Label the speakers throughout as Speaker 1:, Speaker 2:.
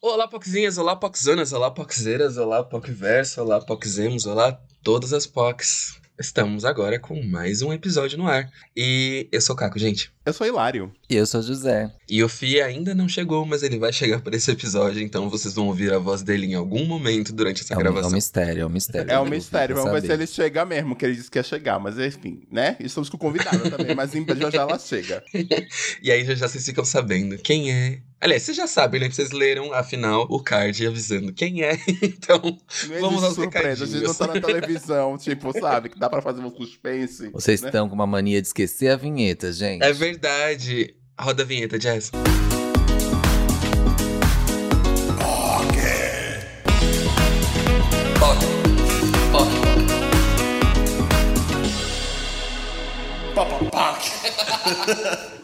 Speaker 1: Olá, Poxinhas, olá, Poxonas, olá, Poxeiras, olá, Pocverso, olá, Poxemos, olá, todas as Pox. Estamos agora com mais um episódio no ar. E eu sou o Caco, gente.
Speaker 2: Eu sou Hilário.
Speaker 3: E eu sou José.
Speaker 1: E o Fih ainda não chegou, mas ele vai chegar para esse episódio, então vocês vão ouvir a voz dele em algum momento durante essa
Speaker 3: É um, é
Speaker 1: gravação.
Speaker 3: um mistério, é um mistério.
Speaker 2: É um mistério. Vamos ver se ele chega mesmo, que ele disse que ia chegar. Mas enfim, né? Estamos com convidada também, mas em- já já ela chega.
Speaker 1: E aí já, já vocês ficam sabendo quem é. Aliás, vocês já sabem, né? Vocês leram, afinal, o card avisando quem é. Então,
Speaker 2: Não
Speaker 1: Vamos aos
Speaker 2: surpresa. A gente não tá na televisão, tipo, sabe? Que dá pra fazer um suspense.
Speaker 3: Vocês
Speaker 2: né?
Speaker 3: estão com uma mania de esquecer a vinheta, gente.
Speaker 1: é verdade. Roda a vinheta, Jazz.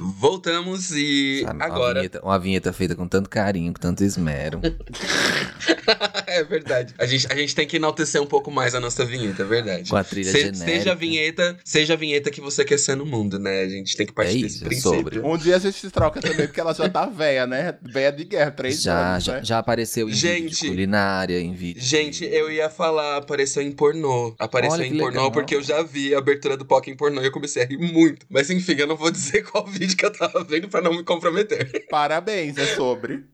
Speaker 1: Voltamos e
Speaker 3: Sabe, Uma
Speaker 1: agora.
Speaker 3: vinheta, uma vinheta feita com tanto carinho, com tanto esmero.
Speaker 1: é verdade. A gente, a gente tem que enaltecer um pouco mais a nossa vinheta, é verdade.
Speaker 3: com a trilha
Speaker 1: Se-
Speaker 3: genérica.
Speaker 1: seja a vinheta, seja a vinheta que você quer ser no mundo, né? A gente tem que partir
Speaker 3: É
Speaker 1: desse
Speaker 3: isso,
Speaker 1: princípio.
Speaker 3: sobre.
Speaker 2: Um dia a gente se troca também, porque ela já tá velha, né? Velha de guerra, três
Speaker 3: Já,
Speaker 2: anos,
Speaker 3: já,
Speaker 2: né?
Speaker 3: já apareceu em vídeo
Speaker 1: Gente.
Speaker 3: de culinária, em vídeo.
Speaker 1: Gente, eu ia falar, apareceu em pornô. Apareceu
Speaker 3: Olha
Speaker 1: em pornô
Speaker 3: legal.
Speaker 1: porque eu já vi a abertura do POC em pornô e eu comecei a rir muito. Mas enfim, eu não vou dizer qual vídeo que eu tava vendo pra não me comprometer.
Speaker 2: Parabéns, é sobre.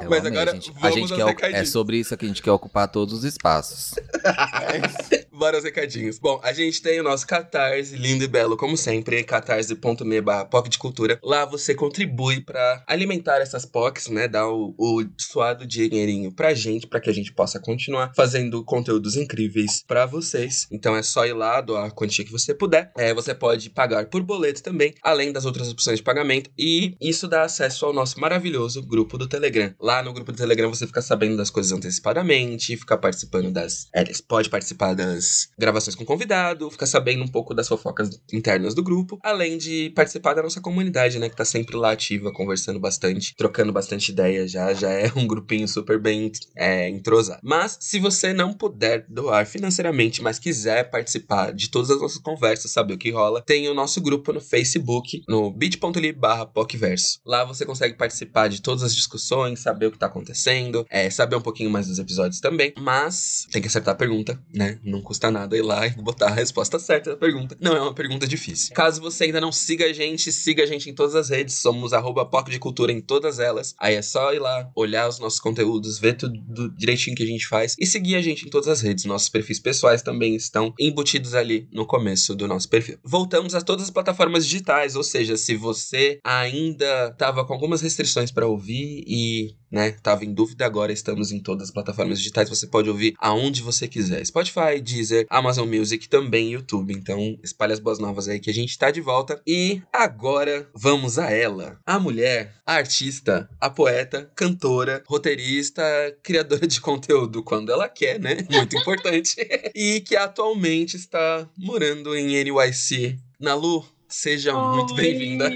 Speaker 3: Eu
Speaker 1: Mas
Speaker 3: amei,
Speaker 1: agora
Speaker 3: gente. a
Speaker 1: vamos
Speaker 3: gente
Speaker 1: aos
Speaker 3: quer, é sobre isso que a gente quer ocupar todos os espaços.
Speaker 2: É isso.
Speaker 1: Vários recadinhos. Bom, a gente tem o nosso Catarse, lindo e belo, como sempre, catarse.me barra POC de Cultura. Lá você contribui pra alimentar essas POCs, né? Dar o, o suado dinheirinho pra gente, pra que a gente possa continuar fazendo conteúdos incríveis pra vocês. Então é só ir lá, doar a quantia que você puder. É, você pode pagar por boleto também, além das outras opções de pagamento. E isso dá acesso ao nosso maravilhoso grupo do Telegram. Lá no grupo do Telegram você fica sabendo das coisas antecipadamente, fica participando das. É, pode participar das gravações com convidado, fica sabendo um pouco das fofocas internas do grupo, além de participar da nossa comunidade, né? Que tá sempre lá ativa, conversando bastante, trocando bastante ideia já. Já é um grupinho super bem é, entrosado. Mas se você não puder doar financeiramente, mas quiser participar de todas as nossas conversas, saber o que rola, tem o nosso grupo no Facebook, no bit.ly barra PocVerso. Lá você consegue participar de todas as discussões, saber o que tá acontecendo, é, saber um pouquinho mais dos episódios também. Mas tem que acertar a pergunta, né? Não custa nada ir lá e botar a resposta certa da pergunta. Não é uma pergunta difícil. Caso você ainda não siga a gente, siga a gente em todas as redes. Somos arroba POC de Cultura em todas elas. Aí é só ir lá, olhar os nossos conteúdos, ver tudo do- direitinho que a gente faz e seguir a gente em todas as redes. Nossos perfis pessoais também estão embutidos ali no começo do nosso perfil. Voltamos a todas as plataformas digitais, ou seja, se você ainda tava com algumas restrições para ouvir e, né, tava em dúvida, agora estamos em todas as plataformas digitais. Você pode ouvir aonde você quiser. Spotify, Deezer, Amazon Music, também YouTube. Então, espalhe as boas novas aí que a gente tá de volta. E agora vamos a ela. A mulher, a artista, a poeta, cantora, roteirista, criadora de conteúdo quando ela quer, né? Muito importante. e que atualmente está morando em NYC. Nalu, seja muito
Speaker 4: Oi.
Speaker 1: bem-vinda.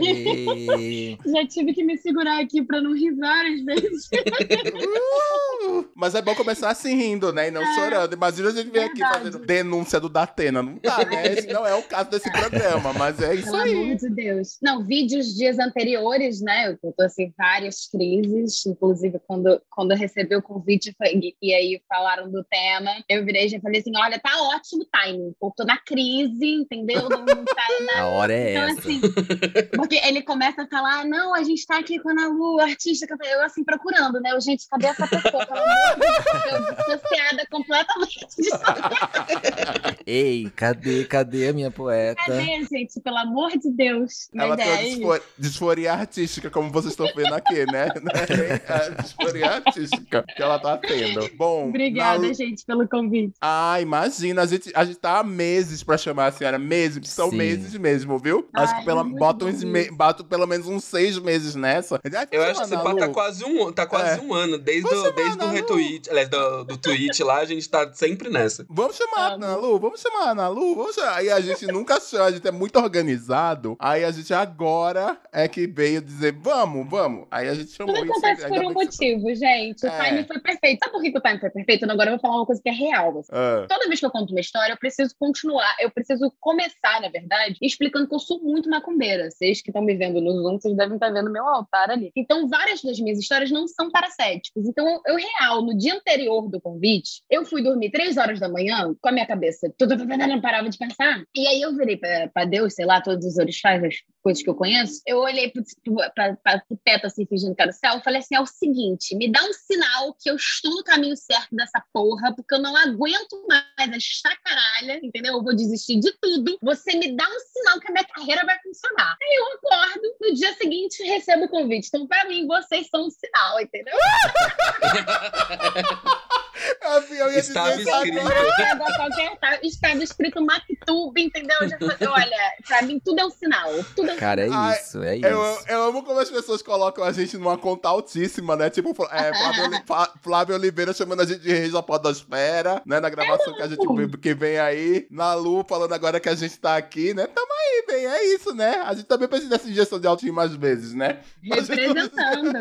Speaker 3: E...
Speaker 4: Já tive que me segurar aqui pra não rir várias vezes.
Speaker 2: Uh, Mas é bom começar assim rindo, né? E não chorando. Imagina a gente vir aqui fazendo denúncia do Datena. Não dá, né? Esse não é o caso desse programa, mas é isso
Speaker 4: Pelo amor
Speaker 2: aí.
Speaker 4: de Deus. Não, vídeos dias anteriores, né? Eu tô assim, várias crises. Inclusive, quando, quando eu recebi o convite foi- e aí falaram do tema, eu virei e já falei assim: olha, tá ótimo o timing. Eu tô na crise, entendeu? Não, não tá na
Speaker 3: A hora é
Speaker 4: Então,
Speaker 3: essa.
Speaker 4: assim, porque ele começa a falar, não, a gente tá aqui com a Ana Lu, artista, canta-" eu assim, procurando, né? Eu, gente, cadê essa pessoa? Eu dissociada completamente.
Speaker 3: Ei, cadê, cadê a minha poeta?
Speaker 4: Cadê, gente? Pelo amor de Deus. Mas
Speaker 2: Ela tem uma
Speaker 4: é isso.
Speaker 2: disfo- disforia artística, como vocês estão vendo aqui, né? A disforia artística que ela tá tendo. Bom,
Speaker 4: Obrigada,
Speaker 2: na-
Speaker 4: gente, pelo convite.
Speaker 2: Ah, imagina, a gente, a gente tá há meses pra chamar a senhora, meses, são
Speaker 3: Sim.
Speaker 2: meses mesmo, viu? Acho
Speaker 4: Ai,
Speaker 2: que pela, me, pelo menos uns seis meses nessa.
Speaker 1: Eu acho que
Speaker 2: a
Speaker 1: papo tá quase um, tá quase
Speaker 2: É.
Speaker 1: um ano. Desde,
Speaker 2: Vamos
Speaker 1: o,
Speaker 2: chamar
Speaker 1: desde o retweet, aliás, do, do tweet lá, a gente tá sempre nessa.
Speaker 2: Vamos chamar a
Speaker 4: Vamos.
Speaker 2: Ana Lu, vamos chamar a Ana Lu? Vamos chamar. Aí a gente nunca chama, a gente é muito organizado. Aí a gente agora é que veio dizer, vamos, vamos. Aí a gente chamou
Speaker 4: Tudo
Speaker 2: isso.
Speaker 4: acontece
Speaker 2: ainda
Speaker 4: por um
Speaker 2: que você-
Speaker 4: motivo, gente. O
Speaker 2: É.
Speaker 4: timing foi perfeito. Sabe por que o timing foi perfeito? Agora eu vou falar uma coisa que é real. assim.
Speaker 2: Ah,
Speaker 4: Toda vez que eu conto uma história, eu preciso continuar, eu preciso começar, na verdade, explicando que eu sou muito macumbeira. Vocês que estão me vendo no Zoom, vocês devem estar vendo meu altar ali. Então, várias das minhas histórias não são para céticos. Então, eu, real, no dia anterior do convite, eu fui dormir três horas da manhã, com a minha cabeça, não parava de pensar. E aí eu virei para Deus, sei lá, todos os orixás, as coisas que eu conheço. Eu olhei pra, pro teto, assim, fingindo que era o céu, e falei assim: é o seguinte, me dá um sinal que eu estou no caminho certo dessa porra, porque eu não aguento mais essa caralha, entendeu? Eu vou desistir de tudo. Você me dá um sinal que a minha carreira vai funcionar. Aí eu acordo, no dia seguinte recebo o convite. Então, pra mim, vocês são um sinal, entendeu?
Speaker 2: eu ia dizer
Speaker 1: Estava
Speaker 2: agora.
Speaker 1: escrito.
Speaker 4: Qualquer, qualquer, estava escrito Mactub, entendeu? Olha, pra mim tudo é um sinal. Tudo é um
Speaker 3: Cara, é
Speaker 2: Ai,
Speaker 3: isso, é isso.
Speaker 2: Eu, eu amo como as pessoas colocam a gente numa conta altíssima, né? Tipo, é, Flávio, Flávio Oliveira chamando a gente de Reis da Podosfera, né? Na gravação que a gente vê- que vem aí. Na Lu falando agora que a gente tá aqui, né? Tamo aí, bem, é isso, né? A gente também precisa dessa injeção de autoestima às vezes, né?
Speaker 4: representando.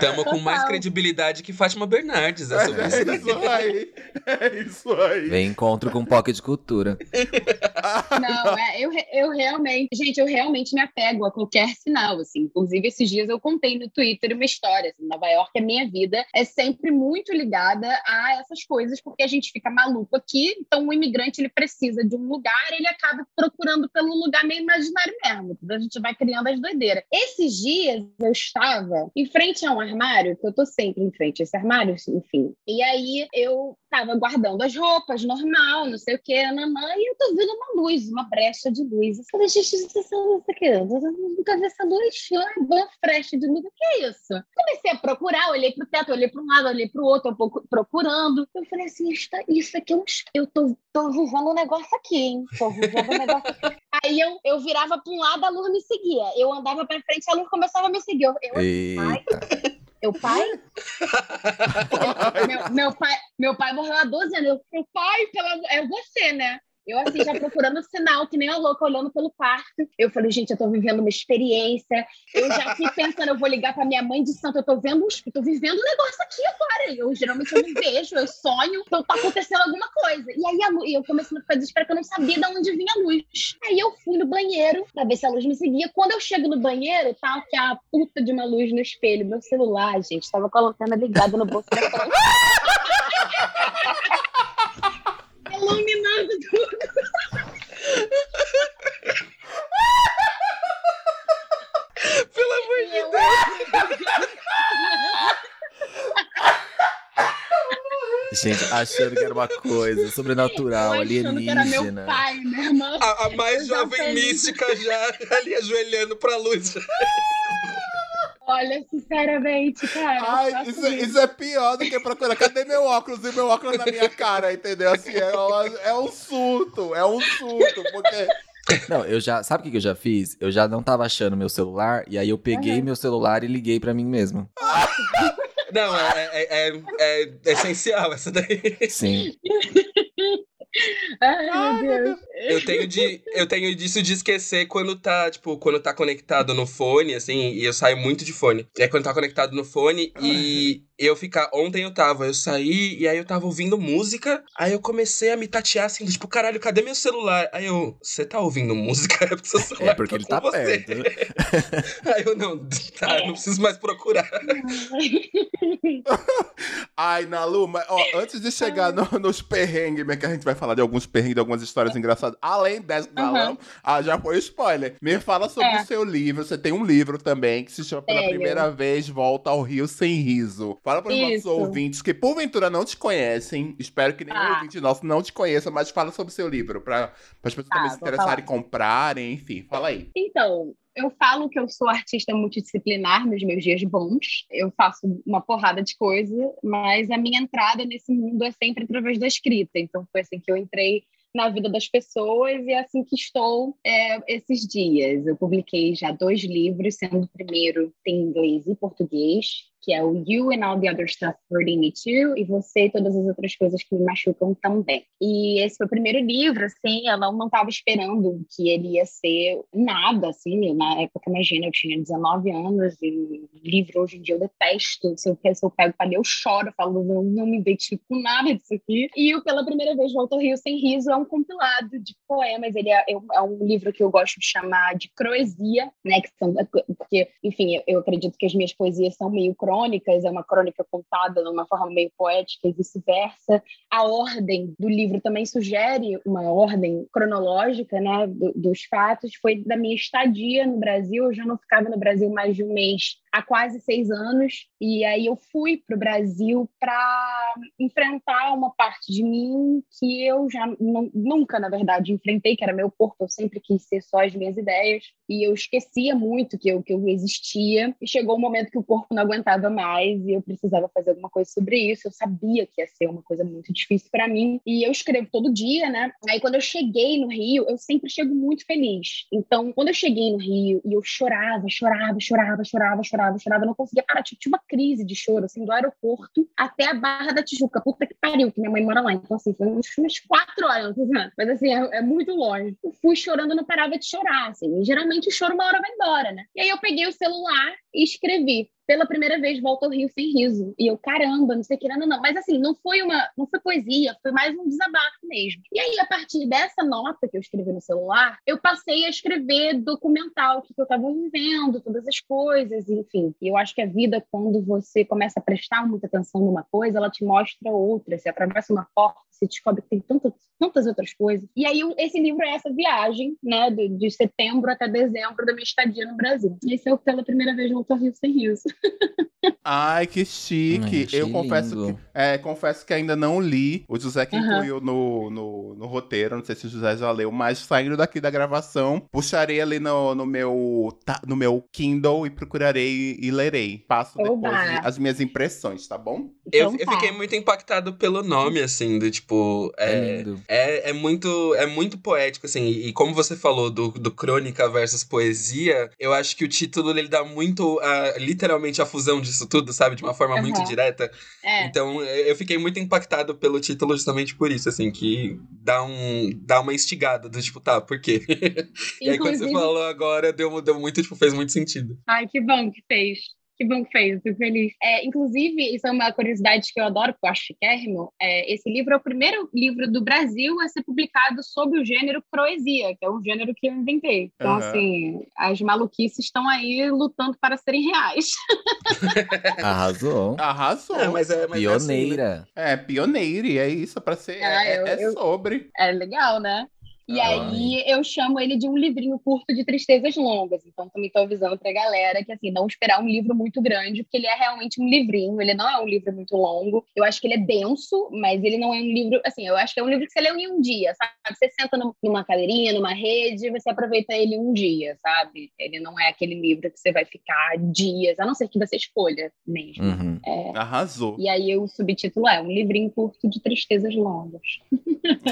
Speaker 1: Tamo com mais credibilidade que Fátima Bernardes. É sobre isso
Speaker 2: É isso aí. É isso aí.
Speaker 3: Vem encontro com Pocket de Cultura.
Speaker 4: Não, é, eu, eu realmente, gente, eu realmente me apego a qualquer sinal, assim. Inclusive, esses dias eu contei no Twitter uma história, assim, Nova York, a minha vida é sempre muito ligada a essas coisas, porque a gente fica maluco aqui, então o imigrante, ele precisa de um lugar, ele acaba procurando pelo lugar meio imaginário mesmo, então a gente vai criando as doideiras. Esses dias eu estava em frente a um armário, que eu tô sempre em frente a esse armário, enfim, e aí eu tava guardando as roupas, normal, não sei o que, nanã, e eu tô vendo uma luz, uma brecha de luz. Eu falei, gente, é luz aqui, eu nunca vi essa luz, ah, uma frecha de luz, o que é isso? Comecei a procurar, olhei pro teto, olhei para um lado, olhei pro outro, um pouco procurando. Eu falei assim, isso, isso aqui é um... Eu tô, tô vivendo um negócio aqui, hein? Tô vivendo um negócio aqui. Aí eu, eu virava para um lado, a luz me seguia. Eu andava para frente, a luz começava a me seguir. Eu, eu,
Speaker 3: Eita.
Speaker 4: Eu pai? meu, meu pai? Meu pai morreu há 12 anos. Eu falei, pai, pela... é você, né? Eu, assim, já procurando sinal, que nem a louca, olhando pelo quarto. Eu falei, gente, eu tô vivendo uma experiência. Eu já fui pensando, eu vou ligar pra minha mãe de santo. Eu tô vendo, eu tô vivendo um negócio aqui agora. Eu geralmente eu não vejo, eu sonho, então tá acontecendo alguma coisa. E aí a luz, eu comecei a ficar desesperada, porque eu não sabia de onde vinha a luz. Aí eu fui no banheiro pra ver se a luz me seguia. Quando eu chego no banheiro, tá aqui a puta de uma luz no espelho. Meu celular, gente, tava colocando ligado no bolso da Iluminando tudo.
Speaker 1: Pelo amor de
Speaker 4: Eu-
Speaker 3: Gente, achando que era uma coisa sobrenatural,
Speaker 4: eu achando que era meu
Speaker 3: alienígena.
Speaker 4: pai, meu irmão.
Speaker 1: A, a mais
Speaker 4: já
Speaker 1: jovem mística já ali ajoelhando pra luz.
Speaker 4: Olha, sinceramente, cara.
Speaker 2: Ai,
Speaker 4: faço
Speaker 2: isso, é- isso é pior do que procurar. Cadê meu óculos? E meu óculos na minha cara, entendeu? Assim, é, uma- é um surto, é um surto, porque.
Speaker 3: Não, eu já. Sabe o que eu já fiz? Eu já não tava achando meu celular, e aí eu peguei
Speaker 4: Aham.
Speaker 3: meu celular e liguei pra mim mesmo.
Speaker 1: Não, é, é, é- é essencial essa daí.
Speaker 3: Sim.
Speaker 4: Ai, meu Deus.
Speaker 1: Eu tenho, de, eu tenho disso de esquecer quando tá, tipo, quando tá conectado no fone, assim, e eu saio muito de fone. É quando tá conectado no fone e eu ficar. Ontem eu tava, eu saí e aí eu tava ouvindo música, aí eu comecei a me tatear assim, tipo, caralho, cadê meu celular? Aí eu, você tá ouvindo música? É porque seu celular
Speaker 3: É porque ele
Speaker 1: com
Speaker 3: tá
Speaker 1: você.
Speaker 3: perto.
Speaker 1: Aí eu, não, tá, não preciso mais procurar.
Speaker 2: Ai, Nalu, mas ó, antes de chegar no- nos perrengues, né, que a gente vai falar de alguns perrengues, de algumas histórias engraçadas, além dessa da
Speaker 4: Uhum.
Speaker 2: Nalu, ah, já foi spoiler. Me fala sobre
Speaker 4: É.
Speaker 2: o seu livro. Você tem um livro também que se chama Pela. Primeira Vez Volta ao Rio Sem Riso. Fala para os nossos ouvintes que porventura não te conhecem. Espero que nenhum
Speaker 4: Ah.
Speaker 2: ouvinte nosso não te conheça, mas fala sobre o seu livro, para as pessoas
Speaker 4: Tá,
Speaker 2: também se interessarem, comprarem, enfim. Fala aí.
Speaker 4: Então, eu falo que eu sou artista multidisciplinar nos meus dias bons. Eu faço uma porrada de coisa, mas a minha entrada nesse mundo é sempre através da escrita. Então, foi assim que eu entrei na vida das pessoas e é assim que estou é, esses dias. Eu publiquei já dois livros, sendo o primeiro em inglês e português, que é o You and All the Other Stuff Hurting Me Too, e Você e Todas as Outras Coisas que Me Machucam Também. E esse foi o primeiro livro, assim, eu não estava esperando que ele ia ser nada, assim, na época, imagina, eu tinha 19 anos e livro hoje em dia eu detesto, se eu, se eu pego para ler, eu choro, falo, não, não me identifico com nada disso aqui. E o Pela Primeira Vez Volta ao Rio Sem Riso é um compilado de poemas, ele é, é um livro que eu gosto de chamar de croesia, né, que são, porque, enfim, eu, eu acredito que as minhas poesias são meio crônicas, é uma crônica contada de uma forma meio poética e vice-versa. A ordem do livro também sugere uma ordem cronológica, né, do, dos fatos. Foi da minha estadia no Brasil, eu já não ficava no Brasil mais de um mês há quase seis anos, e aí eu fui para o Brasil para enfrentar uma parte de mim que eu já nunca, na verdade, enfrentei, que era meu corpo, eu sempre quis ser só as minhas ideias, e eu esquecia muito que eu, que eu existia, e chegou um momento que o corpo não aguentava mais, e eu precisava fazer alguma coisa sobre isso, eu sabia que ia ser uma coisa muito difícil para mim, e eu escrevo todo dia, né? Aí quando eu cheguei no Rio, eu sempre chego muito feliz, então quando eu cheguei no Rio, e eu chorava, chorava, chorava, chorava, chorava, chorava, chorava, não conseguia parar. Tinha uma crise de choro, assim, do aeroporto até a Barra da Tijuca. Puta que pariu, que minha mãe mora lá. Então, assim, foi umas quatro horas, assim, mas assim, é, é, muito longe. Eu fui chorando, não parava de chorar, assim. E geralmente o choro uma hora vai embora, né? E aí eu peguei o celular e escrevi pela primeira vez volta ao Rio sem riso. E eu, caramba, não sei o que, não, não. Mas assim, não foi uma, não foi poesia, foi mais um desabafo mesmo. E aí, a partir dessa nota que eu escrevi no celular, eu passei a escrever documental, o que eu estava vivendo, todas as coisas, enfim. E eu acho que a vida, quando você começa a prestar muita atenção numa coisa, ela te mostra outra. Você atravessa uma porta, você descobre que tem tantas, tantas outras coisas. E aí, esse livro é essa viagem, né, de, de setembro até dezembro da minha estadia no Brasil. Esse é o pela primeira vez volta ao Rio sem riso.
Speaker 2: Ai, que chique. Ai, eu confesso que, é, confesso que ainda não li. O José que uhum. incluiu no, no, no, roteiro. Não sei se o José já leu, mas saindo daqui da gravação, puxarei ali no, no, meu, tá, no meu Kindle e procurarei e lerei. Passo Oba. depois as minhas impressões, tá bom?
Speaker 1: Então, eu, tá. eu fiquei muito impactado pelo nome, assim, do tipo. É, é, é, é, muito, é muito poético, assim. E como você falou do, do crônica versus poesia, eu acho que o título ele dá muito, uh, literalmente, a fusão disso tudo, sabe? De uma forma uhum. muito direta. É. Então, eu fiquei muito impactado pelo título justamente por isso, assim, que dá, um, dá uma instigada do tipo, tá, por quê? e aí, quando você falou agora, deu, deu muito, tipo, fez muito sentido.
Speaker 4: Ai, que bom que fez. Que bom que fez, fico feliz. É, inclusive, isso é uma curiosidade que eu adoro, porque eu acho chiquérrimo. É, esse livro é o primeiro livro do Brasil a ser publicado sob o gênero proesia, que é um gênero que eu inventei. Então, uhum. assim, as maluquices estão aí lutando para serem reais.
Speaker 3: Arrasou.
Speaker 2: Arrasou.
Speaker 3: É, mas é, mas pioneira. É, assim,
Speaker 2: né? é, pioneira, é isso, para ser. Ah, é, eu, é eu, sobre.
Speaker 4: É legal, né? E Ai. aí eu chamo ele de um livrinho curto de tristezas longas. Então também estou avisando para a galera que assim, não esperar um livro muito grande, porque ele é realmente um livrinho, ele não é um livro muito longo. Eu acho que ele é denso, mas ele não é um livro, assim, eu acho que é um livro que você lê em um dia, sabe? Você senta numa cadeirinha, numa rede, você aproveita ele um dia, sabe? Ele não é aquele livro que você vai ficar dias, a não ser que você escolha mesmo.
Speaker 3: Uhum.
Speaker 2: É... Arrasou.
Speaker 4: E aí o subtítulo é um livrinho curto de tristezas longas.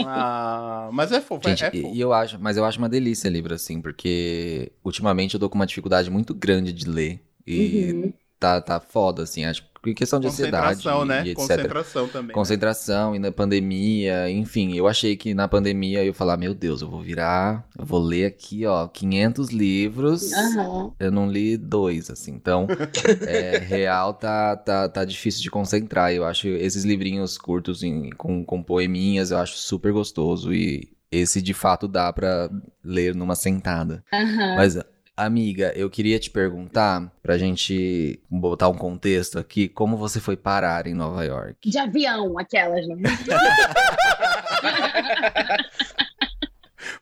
Speaker 2: Ah, mas é fofo.
Speaker 3: Gente,
Speaker 2: é, é
Speaker 3: e eu acho, mas eu acho uma delícia livro assim, porque ultimamente eu tô com uma dificuldade muito grande de ler e uhum. tá tá foda assim, acho questão de ansiedade
Speaker 2: né?
Speaker 3: e etc.
Speaker 2: Concentração também. Né?
Speaker 3: Concentração né? e na pandemia, enfim, eu achei que na pandemia eu ia falar, meu Deus, eu vou virar, eu vou ler aqui, ó, 500 livros.
Speaker 4: Uhum.
Speaker 3: Eu não li dois, assim. Então, é, real tá, tá, tá difícil de concentrar. Eu acho esses livrinhos curtos em, com, com poeminhas, eu acho super gostoso e esse de fato dá para ler numa sentada.
Speaker 4: Uhum.
Speaker 3: Mas Amiga, eu queria te perguntar, pra gente botar um contexto aqui, como você foi parar em Nova York?
Speaker 4: De avião, aquelas, né?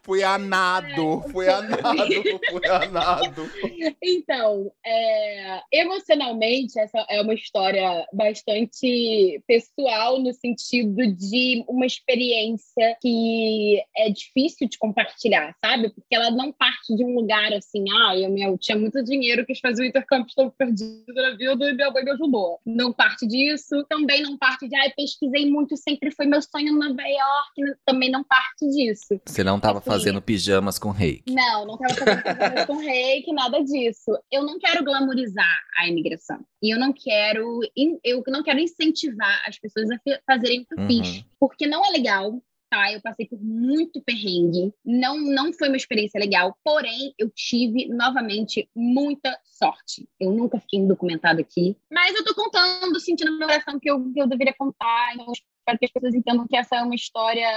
Speaker 2: Fui a nado, é, fui a nado, fui a nado.
Speaker 4: Então, é, emocionalmente, essa é uma história bastante pessoal, no sentido de uma experiência que é difícil de compartilhar, sabe? Porque ela não parte de um lugar assim, ah, eu, meu, tinha muito dinheiro, quis fazer o intercâmbio, estou perdido na vida e minha mãe me ajudou. Não parte disso. Também não parte de, ah, pesquisei muito, sempre foi meu sonho em Nova York. Também não parte disso.
Speaker 3: Você não estava fazendo pijamas com reiki.
Speaker 4: Não, não tava fazendo pijamas com reiki, nada disso. Eu não quero glamorizar a imigração. E eu não quero, eu não quero incentivar as pessoas a fazerem o que eu uhum. fiz. Porque não é legal, tá? Eu passei por muito perrengue. Não, não foi uma experiência legal, porém eu tive novamente muita sorte. Eu nunca fiquei documentado aqui, mas eu tô contando, sentindo no meu coração que eu, que eu deveria contar. Então, espero que as pessoas entendam que essa é uma história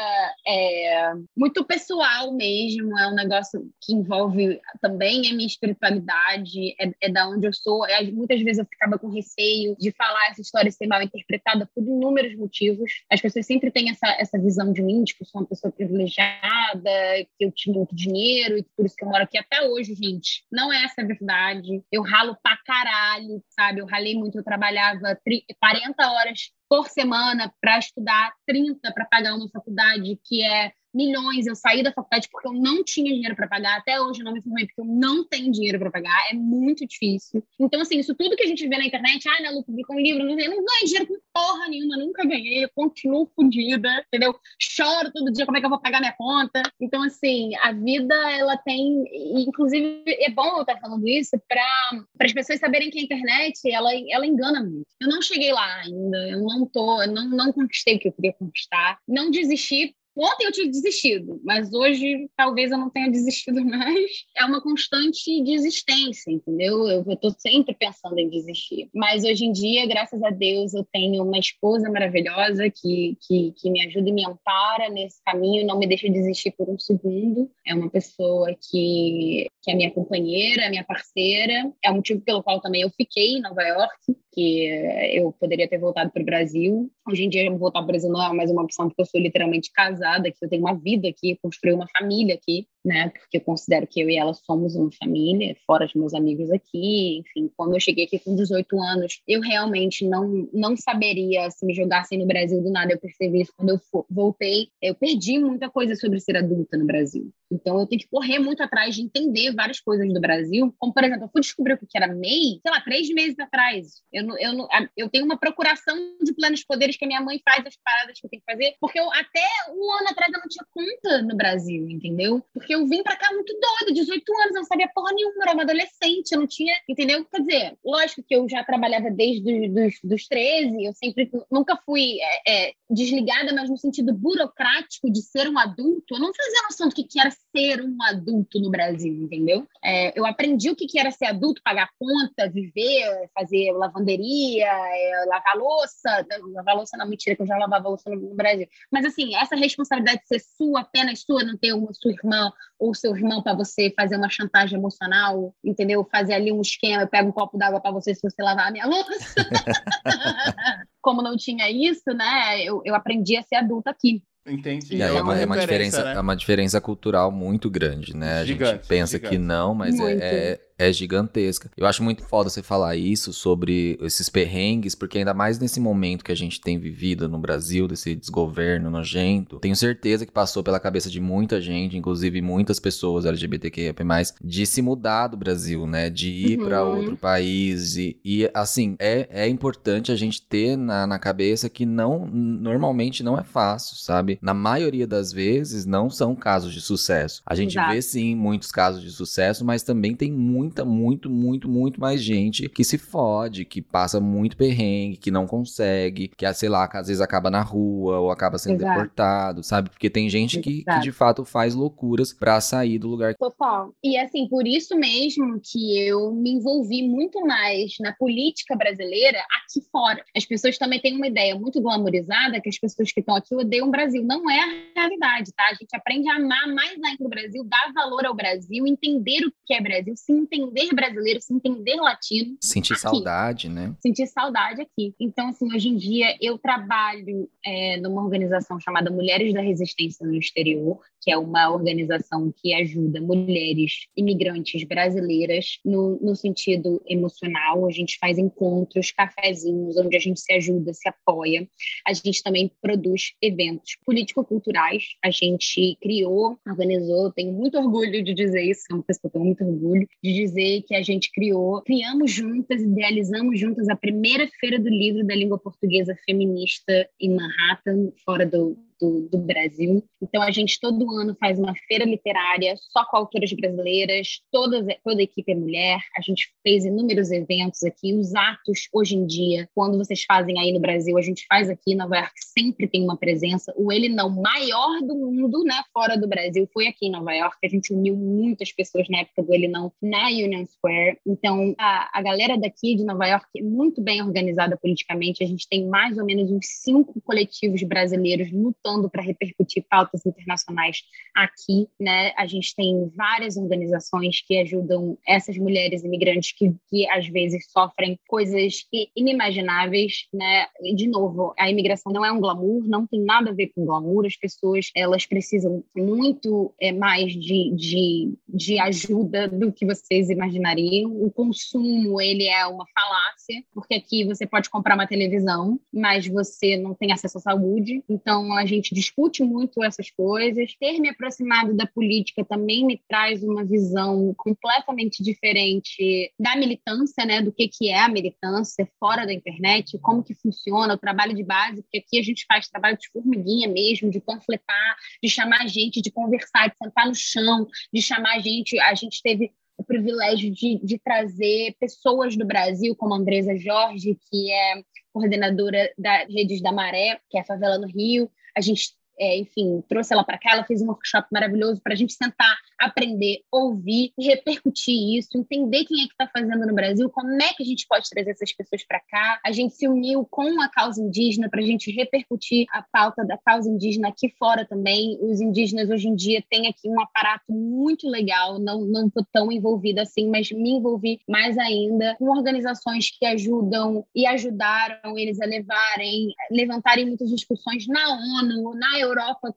Speaker 4: é, muito pessoal mesmo, é um negócio que envolve também a minha espiritualidade, é, é da onde eu sou. É, muitas vezes eu ficava com receio de falar essa história ser mal interpretada por inúmeros motivos. As pessoas sempre têm essa, essa visão de mim, de que eu sou uma pessoa privilegiada, que eu tinha muito dinheiro e por isso que eu moro aqui até hoje, gente. Não é essa a verdade. Eu ralo pra caralho, sabe? Eu ralei muito, eu trabalhava 40 horas por semana para estudar, 30 para pagar uma faculdade que é milhões. Eu saí da faculdade porque eu não tinha dinheiro para pagar. Até hoje eu não me formei porque eu não tenho dinheiro para pagar. É muito difícil. Então, assim, isso tudo que a gente vê na internet, ah, né, Lu, publicou um livro, não, não ganho dinheiro com porra nenhuma, nunca ganhei, eu continuo fodida, entendeu? Choro todo dia como é que eu vou pagar minha conta. Então, assim, a vida, ela tem. Inclusive, é bom eu estar falando isso para as pessoas saberem que a internet, ela, ela engana muito. Eu não cheguei lá ainda, eu não tô, eu não, não conquistei o que eu queria conquistar. Não desisti Ontem eu tinha desistido, mas hoje talvez eu não tenha desistido mais. É uma constante desistência, entendeu? Eu estou sempre pensando em desistir. Mas hoje em dia, graças a Deus, eu tenho uma esposa maravilhosa que, que, que me ajuda e me ampara nesse caminho, não me deixa desistir por um segundo. É uma pessoa que, que é minha companheira, minha parceira. É o motivo pelo qual também eu fiquei em Nova York que eu poderia ter voltado para o Brasil. Hoje em dia, voltar para o Brasil não é mais uma opção, porque eu sou literalmente casada, que eu tenho uma vida aqui, construí uma família aqui né? Porque eu considero que eu e ela somos uma família, fora os meus amigos aqui, enfim. Quando eu cheguei aqui com 18 anos, eu realmente não não saberia se me jogassem no Brasil do nada. Eu percebi isso quando eu voltei. Eu perdi muita coisa sobre ser adulta no Brasil. Então eu tenho que correr muito atrás de entender várias coisas do Brasil. Como, por exemplo, eu fui descobrir o que era MEI, sei lá, três meses atrás. Eu, eu, eu tenho uma procuração de planos poderes que a minha mãe faz as paradas que eu tenho que fazer, porque eu até um ano atrás eu não tinha conta no Brasil, entendeu? Porque eu vim para cá muito doida, 18 anos, eu não sabia porra nenhuma, era uma adolescente, eu não tinha, entendeu? Quer dizer, lógico que eu já trabalhava desde dos, dos 13, eu sempre, nunca fui é, é, desligada, mas no sentido burocrático de ser um adulto, eu não fazia noção do que, que era ser um adulto no Brasil, entendeu? É, eu aprendi o que, que era ser adulto, pagar conta, viver, fazer lavanderia, é, lavar louça, lavar louça não, mentira, que eu já lavava louça no Brasil, mas assim, essa responsabilidade de ser sua, apenas sua, não ter uma sua irmã ou seu irmão para você fazer uma chantagem emocional, entendeu? Fazer ali um esquema, eu pego um copo d'água para você se você lavar a minha louça. Como não tinha isso, né? Eu, eu aprendi a ser adulta aqui.
Speaker 2: Entendi.
Speaker 3: E aí é, é uma, é uma diferença, né? é uma diferença cultural muito grande, né? A gigante, gente pensa gigante. que não, mas é, é, gigantesca. Eu acho muito foda você falar isso sobre esses perrengues, porque ainda mais nesse momento que a gente tem vivido no Brasil, desse desgoverno nojento, tenho certeza que passou pela cabeça de muita gente, inclusive muitas pessoas LGBTQIA+, de se mudar do Brasil, né? De ir uhum. para outro país. E, e, assim, é, é importante a gente ter na, na cabeça que não, normalmente não é fácil, sabe? Na maioria das vezes, não são casos de sucesso. A gente Exato. vê sim muitos casos de sucesso, mas também tem muito muita, muito, muito, muito mais gente que se fode, que passa muito perrengue, que não consegue, que, sei lá, às vezes acaba na rua ou acaba sendo Exato. deportado, sabe? Porque tem gente que, que, de fato faz loucuras pra sair do lugar.
Speaker 4: Total. E assim, por isso mesmo que eu me envolvi muito mais na política brasileira aqui fora. As pessoas também têm uma ideia muito glamourizada que as pessoas que estão aqui odeiam o Brasil. Não é a realidade, tá? A gente aprende a amar mais ainda o Brasil, dar valor ao Brasil, entender o que é Brasil, se entender entender brasileiro, se entender latino.
Speaker 3: Sentir aqui. saudade, né?
Speaker 4: Sentir saudade aqui. Então, assim, hoje em dia eu trabalho é, numa organização chamada Mulheres da Resistência no Exterior, que é uma organização que ajuda mulheres imigrantes brasileiras no, no sentido emocional. A gente faz encontros, cafezinhos, onde a gente se ajuda, se apoia. A gente também produz eventos político-culturais. A gente criou, organizou, tenho muito orgulho de dizer isso, é uma coisa que eu tenho muito orgulho, de dizer que a gente criou, criamos juntas, idealizamos juntas a primeira feira do livro da língua portuguesa feminista em Manhattan, fora do, do, do Brasil. Então, a gente todo ano faz uma feira literária só com autoras brasileiras, todas, toda a equipe é mulher. A gente fez inúmeros eventos aqui. Os atos, hoje em dia, quando vocês fazem aí no Brasil, a gente faz aqui Nova York, sempre tem uma presença. O Ele Não maior do mundo, né, fora do Brasil, foi aqui em Nova York. A gente uniu muitas pessoas na época do Ele Não na Union Square. Então, a, a galera daqui de Nova York é muito bem organizada politicamente. A gente tem mais ou menos uns cinco coletivos brasileiros lutando para repercutir pautas internacionais aqui, né? A gente tem várias organizações que ajudam essas mulheres imigrantes que, que às vezes sofrem coisas inimagináveis, né? E, de novo, a imigração não é um glamour, não tem nada a ver com glamour. As pessoas, elas precisam muito é, mais de, de, de ajuda do que vocês imaginariam. O consumo, ele é uma falácia, porque aqui você pode comprar uma televisão, mas você não tem acesso à saúde. Então, a gente discute muito essas coisas. Ter me aproximado da política também me traz uma visão completamente diferente da militância, né? Do que, que é a militância fora da internet, como que funciona o trabalho de base, porque aqui a gente faz trabalho de formiguinha mesmo, de panfletar, de chamar a gente, de conversar, de sentar no chão, de chamar a gente. A gente teve o privilégio de, de trazer pessoas do Brasil, como a Andresa Jorge, que é coordenadora da Redes da Maré, que é a favela no Rio. A gente é, enfim, trouxe ela para cá, ela fez um workshop maravilhoso para a gente sentar, aprender, ouvir, repercutir isso, entender quem é que está fazendo no Brasil, como é que a gente pode trazer essas pessoas para cá. A gente se uniu com a causa indígena para a gente repercutir a pauta da causa indígena aqui fora também. Os indígenas hoje em dia têm aqui um aparato muito legal, não não tão envolvida assim, mas me envolvi mais ainda com organizações que ajudam e ajudaram eles a levarem, levantarem muitas discussões na ONU, na Europa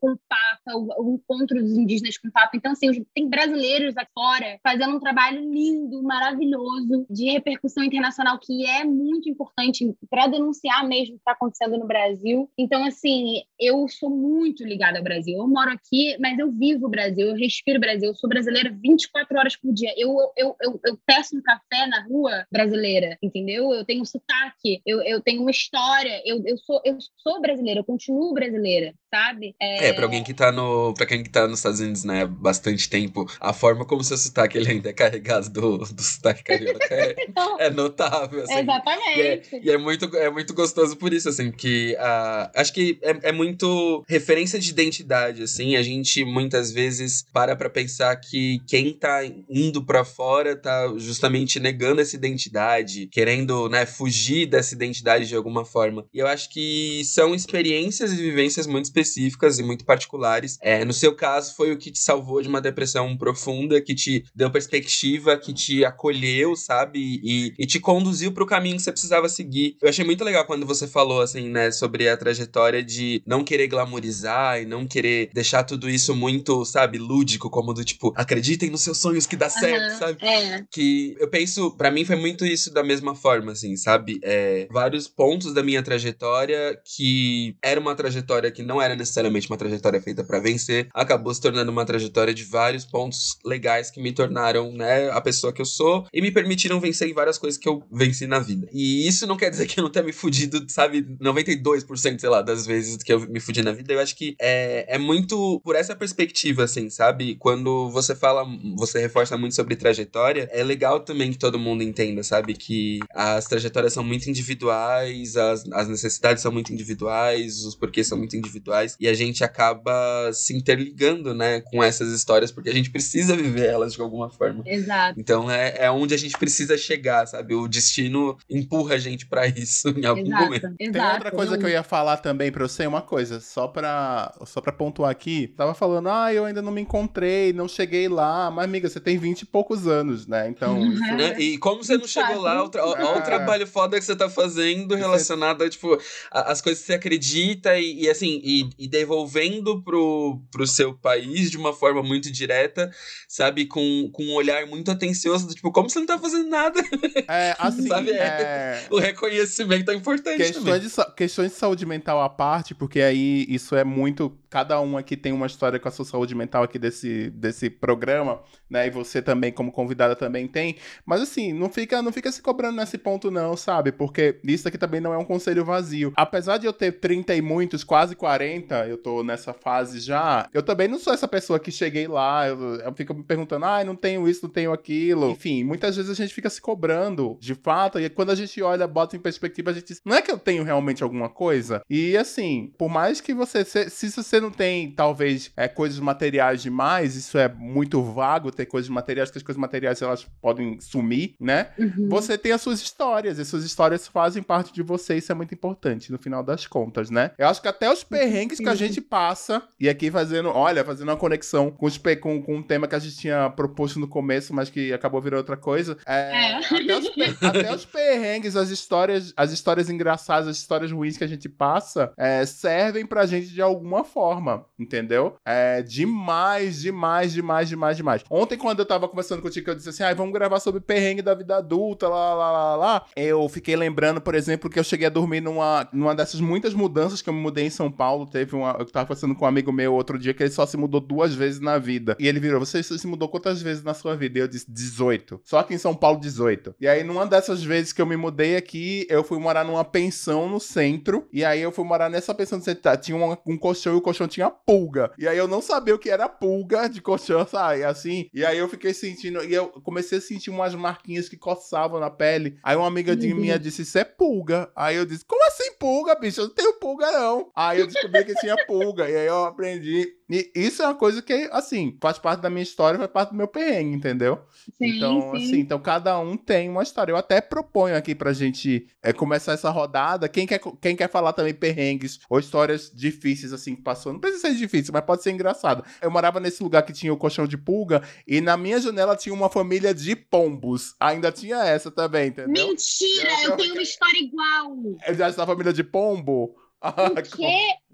Speaker 4: com o Papa, o, o encontro dos indígenas com o Papa. Então, assim, tem brasileiros fora fazendo um trabalho lindo, maravilhoso, de repercussão internacional, que é muito importante para denunciar mesmo o que está acontecendo no Brasil. Então, assim, eu sou muito ligada ao Brasil. Eu moro aqui, mas eu vivo o Brasil, eu respiro o Brasil. Eu sou brasileira 24 horas por dia. Eu, eu, eu, eu peço um café na rua brasileira, entendeu? Eu tenho sotaque, eu, eu tenho uma história, eu, eu, sou, eu sou brasileira, eu continuo brasileira, sabe?
Speaker 1: É, é pra alguém que tá no. Pra quem que tá nos Estados Unidos, né, bastante tempo, a forma como seu sotaque ele ainda é carregado do, do sotaque carioca é, é notável, assim.
Speaker 4: Exatamente.
Speaker 1: E, é, e é, muito, é muito gostoso por isso, assim, porque uh, acho que é, é muito referência de identidade, assim. A gente muitas vezes para pra pensar que quem tá indo pra fora tá justamente negando essa identidade, querendo, né, fugir dessa identidade de alguma forma. E eu acho que são experiências e vivências muito específicas específicas e muito particulares. É, no seu caso, foi o que te salvou de uma depressão profunda, que te deu perspectiva, que te acolheu, sabe? E, e te conduziu para o caminho que você precisava seguir. Eu achei muito legal quando você falou, assim, né, sobre a trajetória de não querer glamorizar e não querer deixar tudo isso muito, sabe, lúdico, como do tipo, acreditem nos seus sonhos que dá uhum, certo, sabe?
Speaker 4: É.
Speaker 1: Que eu penso, para mim foi muito isso da mesma forma, assim, sabe? É, vários pontos da minha trajetória que era uma trajetória que não era necessariamente necessariamente uma trajetória feita para vencer, acabou se tornando uma trajetória de vários pontos legais que me tornaram, né, a pessoa que eu sou e me permitiram vencer em várias coisas que eu venci na vida. E isso não quer dizer que eu não tenha me fudido, sabe, 92%, sei lá, das vezes que eu me fudi na vida. Eu acho que é, é muito por essa perspectiva, assim, sabe? Quando você fala, você reforça muito sobre trajetória, é legal também que todo mundo entenda, sabe? Que as trajetórias são muito individuais, as, as necessidades são muito individuais, os porquês são muito individuais. E a gente acaba se interligando, né, com essas histórias, porque a gente precisa viver elas de alguma forma.
Speaker 4: Exato.
Speaker 1: Então é, é onde a gente precisa chegar, sabe? O destino empurra a gente para isso em algum
Speaker 4: exato,
Speaker 1: momento.
Speaker 4: Exato.
Speaker 2: Tem outra coisa que eu ia falar também pra você, uma coisa, só pra, só pra pontuar aqui. Tava falando, ah, eu ainda não me encontrei, não cheguei lá. Mas, amiga, você tem 20 e poucos anos, né? Então.
Speaker 4: Uhum.
Speaker 2: Isso...
Speaker 1: Né? E como você não chegou lá, o, tra ah. o trabalho foda que você tá fazendo relacionado a, tipo, a, as coisas que você acredita e, e assim, e, e devolvendo pro, pro seu país de uma forma muito direta, sabe? Com, com um olhar muito atencioso, tipo, como você não tá fazendo nada?
Speaker 2: É, assim,
Speaker 1: sabe? É... O reconhecimento é importante
Speaker 2: questões de, questões de saúde mental à parte, porque aí isso é muito cada um aqui tem uma história com a sua saúde mental aqui desse, desse programa, né? E você também, como convidada, também tem. Mas assim, não fica, não fica se cobrando nesse ponto, não, sabe? Porque isso aqui também não é um conselho vazio. Apesar de eu ter 30 e muitos, quase 40, 50, eu tô nessa fase já. Eu também não sou essa pessoa que cheguei lá, eu, eu fico me perguntando, ah, não tenho isso, não tenho aquilo. Enfim, muitas vezes a gente fica se cobrando, de fato, e quando a gente olha, bota em perspectiva, a gente diz, não é que eu tenho realmente alguma coisa? E assim, por mais que você, se, se você não tem, talvez, é, coisas materiais demais, isso é muito vago, ter coisas materiais, que as coisas materiais elas podem sumir, né?
Speaker 4: Uhum.
Speaker 2: Você tem as suas histórias, e suas histórias fazem parte de você, isso é muito importante no final das contas, né? Eu acho que até os perrengues que a gente passa, e aqui fazendo, olha, fazendo uma conexão com, com, com um tema que a gente tinha proposto no começo, mas que acabou virando outra coisa. É,
Speaker 4: É.
Speaker 2: Até, os, até os perrengues, as histórias, as histórias engraçadas, as histórias ruins que a gente passa, é, servem pra gente de alguma forma, entendeu? É demais, demais, demais, demais, demais. Ontem, quando eu tava conversando contigo, eu disse assim, ah, vamos gravar sobre perrengue da vida adulta, lá, lá, lá, lá. Eu fiquei lembrando, por exemplo, que eu cheguei a dormir numa, numa dessas muitas mudanças que eu me mudei em São Paulo. Teve uma. Eu tava conversando com um amigo meu outro dia que ele só se mudou duas vezes na vida. E ele virou: Você se mudou quantas vezes na sua vida? E eu disse: 18. Só que em São Paulo, 18. E aí, numa dessas vezes que eu me mudei aqui, eu fui morar numa pensão no centro. E aí eu fui morar nessa pensão no centro. Tá, Tinha um, um colchão e o colchão tinha pulga. E aí eu não sabia o que era pulga de colchão, sabe? Assim. E aí eu fiquei sentindo. E eu comecei a sentir umas marquinhas que coçavam na pele. Aí uma amiga de
Speaker 4: Meu
Speaker 2: minha disse: Isso é pulga. Aí eu disse: Como assim pulga, bicho? Eu não tenho pulga, não. Aí eu descobri que tinha pulga. E aí eu aprendi. E isso é uma coisa que, assim, faz parte da minha história, faz parte do meu perrengue, entendeu?
Speaker 4: Sim,
Speaker 2: então,
Speaker 4: sim.
Speaker 2: assim, então cada um tem uma história. Eu até proponho aqui pra gente é, começar essa rodada. Quem quer, quem quer falar também perrengues ou histórias difíceis, assim, que passou. Não precisa ser difícil, mas pode ser engraçado. Eu morava nesse lugar que tinha o colchão de pulga e na minha janela tinha uma família de pombos. Ainda tinha essa também, entendeu?
Speaker 4: Mentira,
Speaker 2: Eu-
Speaker 4: eu tenho uma história igual.
Speaker 2: É essa família de pombo. Ah,
Speaker 4: Porque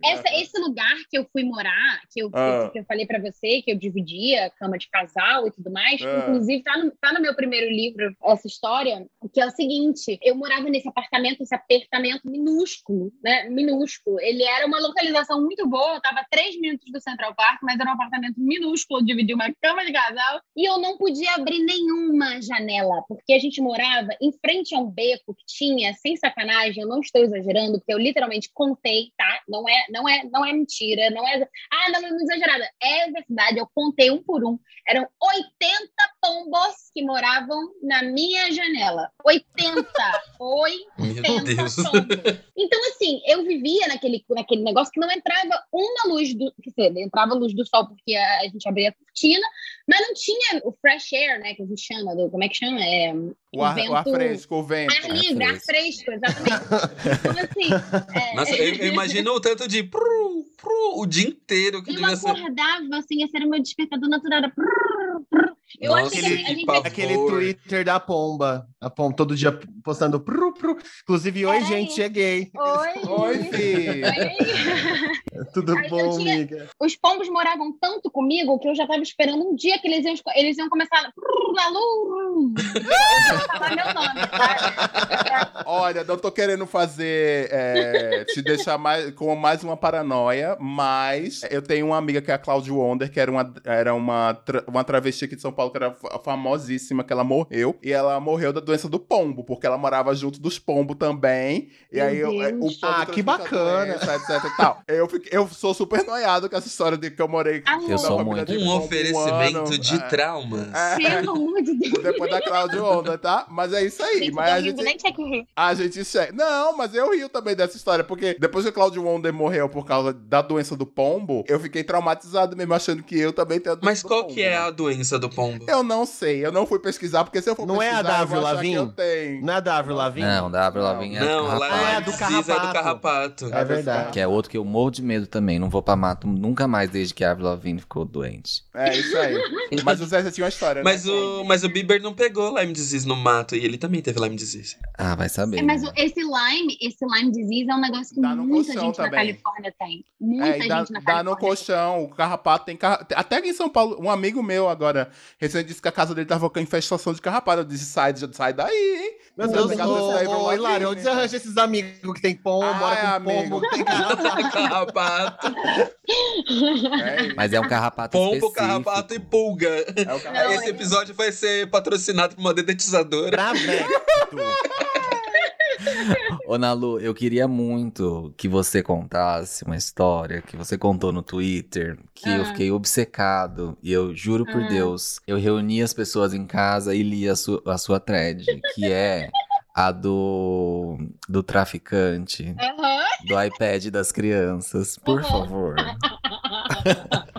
Speaker 4: essa, esse lugar que eu fui morar, que eu,
Speaker 2: Ah.
Speaker 4: que eu falei pra você, que eu dividia cama de casal e tudo mais,
Speaker 2: Ah.
Speaker 4: inclusive tá no, tá no meu primeiro livro essa história, que é o seguinte: eu morava nesse apartamento, esse apartamento minúsculo, né? Minúsculo. Ele era uma localização muito boa, eu tava a três minutos do Central Park, mas era um apartamento minúsculo, eu dividi uma cama de casal, e eu não podia abrir nenhuma janela, porque a gente morava em frente a um beco que tinha, sem sacanagem, eu não estou exagerando, porque eu literalmente contei, tá? Não é, não é, não é mentira, não é. Ah, não, não é exagerada. É verdade, eu contei um por um. Eram 80 pombos que moravam na minha janela. 80! 80
Speaker 1: Meu Deus.
Speaker 4: pombos. Então, assim, eu vivia naquele, naquele negócio que não entrava uma luz do. Quer dizer, entrava luz do sol porque a, a gente abria a cortina, mas não tinha o fresh air, né? Que a gente chama, do, como é que chama? É,
Speaker 2: o, ar, o ar
Speaker 4: vento-
Speaker 2: fresco, o vento.
Speaker 4: Ar livre, ar fresco, exatamente. Então, assim. é,
Speaker 1: Nossa, eu, imagino o tanto de pru, pru, o dia inteiro que
Speaker 4: Eu
Speaker 1: devia ser.
Speaker 4: acordava, assim, esse era o meu despertador natural. Era... Eu
Speaker 1: Nossa,
Speaker 4: acho que a gente.
Speaker 5: Aquele Twitter da pomba. A pomba todo dia postando pru, pru. Inclusive, oi,
Speaker 4: Peraí.
Speaker 5: gente, cheguei.
Speaker 4: Oi!
Speaker 2: Oi, filho.
Speaker 4: Oi.
Speaker 5: Tudo
Speaker 4: eu
Speaker 5: bom,
Speaker 4: tinha-
Speaker 5: amiga?
Speaker 4: Os pombos moravam tanto comigo que eu já estava esperando um dia que eles iam, eles iam começar. Lalu! Já falar meu nome, tá?
Speaker 2: Olha, não tô querendo fazer. é, te deixar mais, com mais uma paranoia, mas eu tenho uma amiga que é a Claudia Wonder, que era uma, era uma, tra- uma travesti aqui de São Paulo, que era fa- famosíssima, que ela morreu. E ela morreu da doença do pombo, porque ela morava junto dos pombos também. E
Speaker 4: Meu
Speaker 2: aí eu, é, o
Speaker 5: Ah, que
Speaker 2: a
Speaker 5: bacana.
Speaker 2: doença, etc e tal. Eu, fiquei- eu sou super noiado com essa história de que eu morei
Speaker 4: Amor.
Speaker 2: na
Speaker 3: sou
Speaker 2: família
Speaker 3: muito.
Speaker 2: de
Speaker 1: Um
Speaker 2: pombo
Speaker 1: oferecimento
Speaker 2: ano.
Speaker 1: de
Speaker 2: É,
Speaker 1: traumas.
Speaker 2: é.
Speaker 4: Pelo amor de Deus.
Speaker 2: Depois da Claudia Wonder, tá? Mas é isso aí. Mas a
Speaker 4: eu
Speaker 2: gente,
Speaker 4: nem tinha que rir.
Speaker 2: a gente chega. Não, mas eu rio também dessa história, porque depois que o Claudio Wonder morreu por causa da doença do pombo, eu fiquei traumatizado mesmo, achando que eu também tenho a doença
Speaker 1: Mas
Speaker 2: do
Speaker 1: qual
Speaker 2: pombo,
Speaker 1: que é
Speaker 2: né?
Speaker 1: a doença do pombo?
Speaker 2: Eu não sei, eu não fui pesquisar, porque se eu for
Speaker 5: Não é a
Speaker 2: pesquisar,
Speaker 5: da
Speaker 2: eu vou
Speaker 5: Avril
Speaker 2: achar que eu
Speaker 5: Lavigne?
Speaker 2: tenho.
Speaker 5: Não é da Avril Lavigne?
Speaker 3: Não, da Avril Lavigne é
Speaker 1: Não,
Speaker 3: carrapato.
Speaker 5: Ah, é
Speaker 1: é
Speaker 5: do
Speaker 1: precisa, é do
Speaker 5: carrapato.
Speaker 1: carrapato.
Speaker 5: É verdade.
Speaker 3: Que é outro que eu morro de medo também. Não vou pra mato nunca mais desde que a Avril Lavigne ficou doente.
Speaker 2: É isso aí. Mas o Zé já tinha uma história,
Speaker 1: Mas
Speaker 2: né?
Speaker 1: o, mas o Bieber não pegou Lyme disease no mato e ele também teve Lyme disease.
Speaker 3: Ah, vai saber.
Speaker 4: É, mas
Speaker 3: né?
Speaker 4: o- esse Lyme, esse Lyme disease é um negócio que
Speaker 2: Dá
Speaker 4: muita gente na
Speaker 2: também.
Speaker 4: Califórnia tem. Muita
Speaker 2: É, e dá,
Speaker 4: gente na
Speaker 2: dá
Speaker 4: Califórnia.
Speaker 2: no colchão, o carrapato tem carra... Até aqui em São Paulo, um amigo meu agora, recente disse que a casa dele tava com infestação de carrapato. Eu disse, sai, sai daí, hein?
Speaker 5: Meu Deus, ô,
Speaker 2: desse daí pra
Speaker 5: ô,
Speaker 2: uma
Speaker 5: Hilário, onde você arranja esses amigos que tem pombo, mora com
Speaker 2: amigo.
Speaker 5: pombo, que tem carrapato?
Speaker 1: carrapato.
Speaker 2: É,
Speaker 3: Mas é um carrapato
Speaker 1: Pombo,
Speaker 3: específico.
Speaker 1: Carrapato e pulga.
Speaker 2: é carrapato.
Speaker 1: Esse episódio vai ser patrocinado por uma dedetizadora.
Speaker 5: Traveco.
Speaker 3: Ô, Nalu, eu queria muito que você contasse uma história que você contou no Twitter, que eu
Speaker 4: Ah.
Speaker 3: fiquei obcecado. E eu juro por
Speaker 4: Ah.
Speaker 3: Deus, eu reuni as pessoas em casa e li a, su- a sua thread, que é a do, do traficante, do iPad das crianças. Por
Speaker 4: Uhum.
Speaker 3: favor.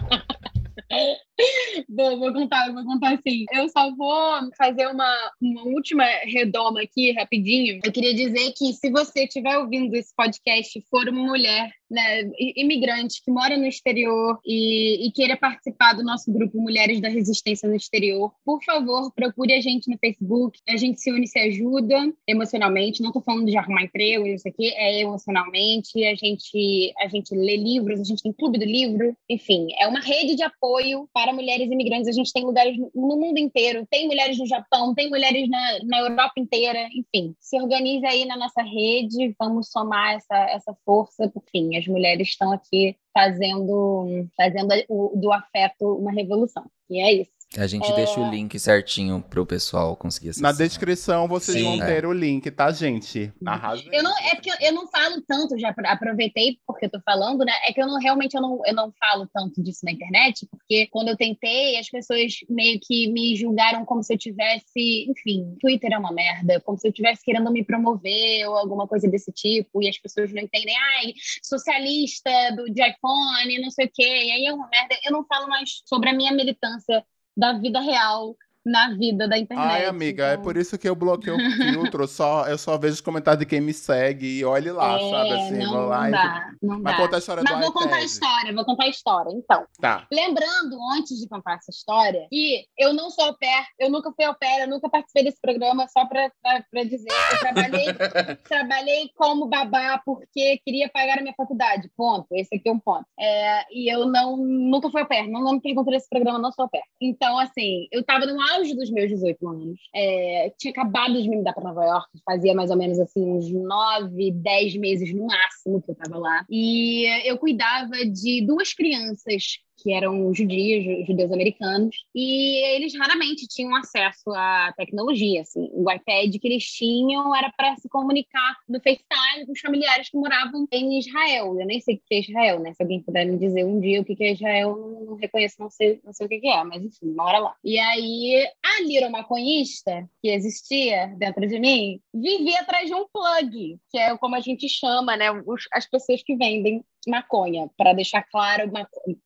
Speaker 4: Vou, vou contar, vou contar sim. Eu só vou fazer uma, uma última redoma aqui, rapidinho. Eu queria dizer que se você estiver ouvindo esse podcast e for uma mulher né, imigrante que mora no exterior e, e queira participar do nosso grupo Mulheres da Resistência no Exterior, por favor, procure a gente no Facebook. A gente se une e se ajuda emocionalmente. Não estou falando de arrumar emprego, isso aqui é emocionalmente. A gente, a gente lê livros, a gente tem clube do livro. Enfim, é uma rede de apoio para mulheres imigrantes. A gente tem lugares no mundo inteiro. Tem mulheres no Japão, tem mulheres na, na Europa inteira. Enfim, se organize aí na nossa rede. Vamos somar essa, essa força. As mulheres estão aqui fazendo, fazendo do afeto uma revolução. E é isso.
Speaker 3: A gente
Speaker 4: É.
Speaker 3: deixa o link certinho pro pessoal conseguir acessar.
Speaker 2: Na descrição vocês
Speaker 3: Sim.
Speaker 2: vão
Speaker 3: É.
Speaker 2: ter o link, tá, gente? Arrasem.
Speaker 4: Eu não, é porque eu não falo tanto, já apro- aproveitei porque eu tô falando, né? É que eu não realmente eu não, eu não falo tanto disso na internet, porque quando eu tentei, as pessoas meio que me julgaram como se eu tivesse, enfim, Twitter é uma merda, como se eu estivesse querendo me promover ou alguma coisa desse tipo, e as pessoas não entendem, ai, socialista do, de iPhone, não sei o quê, e aí é uma merda. Eu não falo mais sobre a minha militância da vida real na vida da internet.
Speaker 2: Ai, amiga, é
Speaker 4: então-
Speaker 2: por isso que eu bloqueio o filtro. Só, eu só vejo os comentários de quem me segue e olhe lá,
Speaker 4: É,
Speaker 2: sabe? Assim,
Speaker 4: não,
Speaker 2: vou lá
Speaker 4: não
Speaker 2: e.
Speaker 4: dá, não
Speaker 2: Mas
Speaker 4: dá.
Speaker 2: conta a história
Speaker 4: Mas
Speaker 2: do
Speaker 4: vou contar a história, vou contar a história. Então,
Speaker 2: Tá.
Speaker 4: lembrando, antes de contar essa história, que eu não sou au pair, eu nunca fui au pair, eu nunca participei desse programa, só pra, pra, pra dizer. Eu trabalhei, trabalhei como babá porque queria pagar a minha faculdade. Ponto. Esse aqui é um ponto. É, e eu não, nunca fui au pair, não, não me perguntou desse programa, não sou au pair. Então, assim, eu tava no auge dos meus 18 anos. É, tinha acabado de me mudar pra Nova York, fazia mais ou menos assim uns 9, 10 meses no máximo que eu tava lá. E eu cuidava de duas crianças que eram judios, ju- judeus americanos, e eles raramente tinham acesso à tecnologia. Assim. O iPad que eles tinham era para se comunicar no FaceTime com os familiares que moravam em Israel. Eu nem sei o que é Israel, né? Se alguém puder me dizer um dia o que é Israel, eu não reconheço, não sei, não sei o que é, mas enfim, mora lá. E aí, a Little Maconhista, que existia dentro de mim, vivia atrás de um plug, que é como a gente chama, né? as pessoas que vendem maconha, para deixar claro,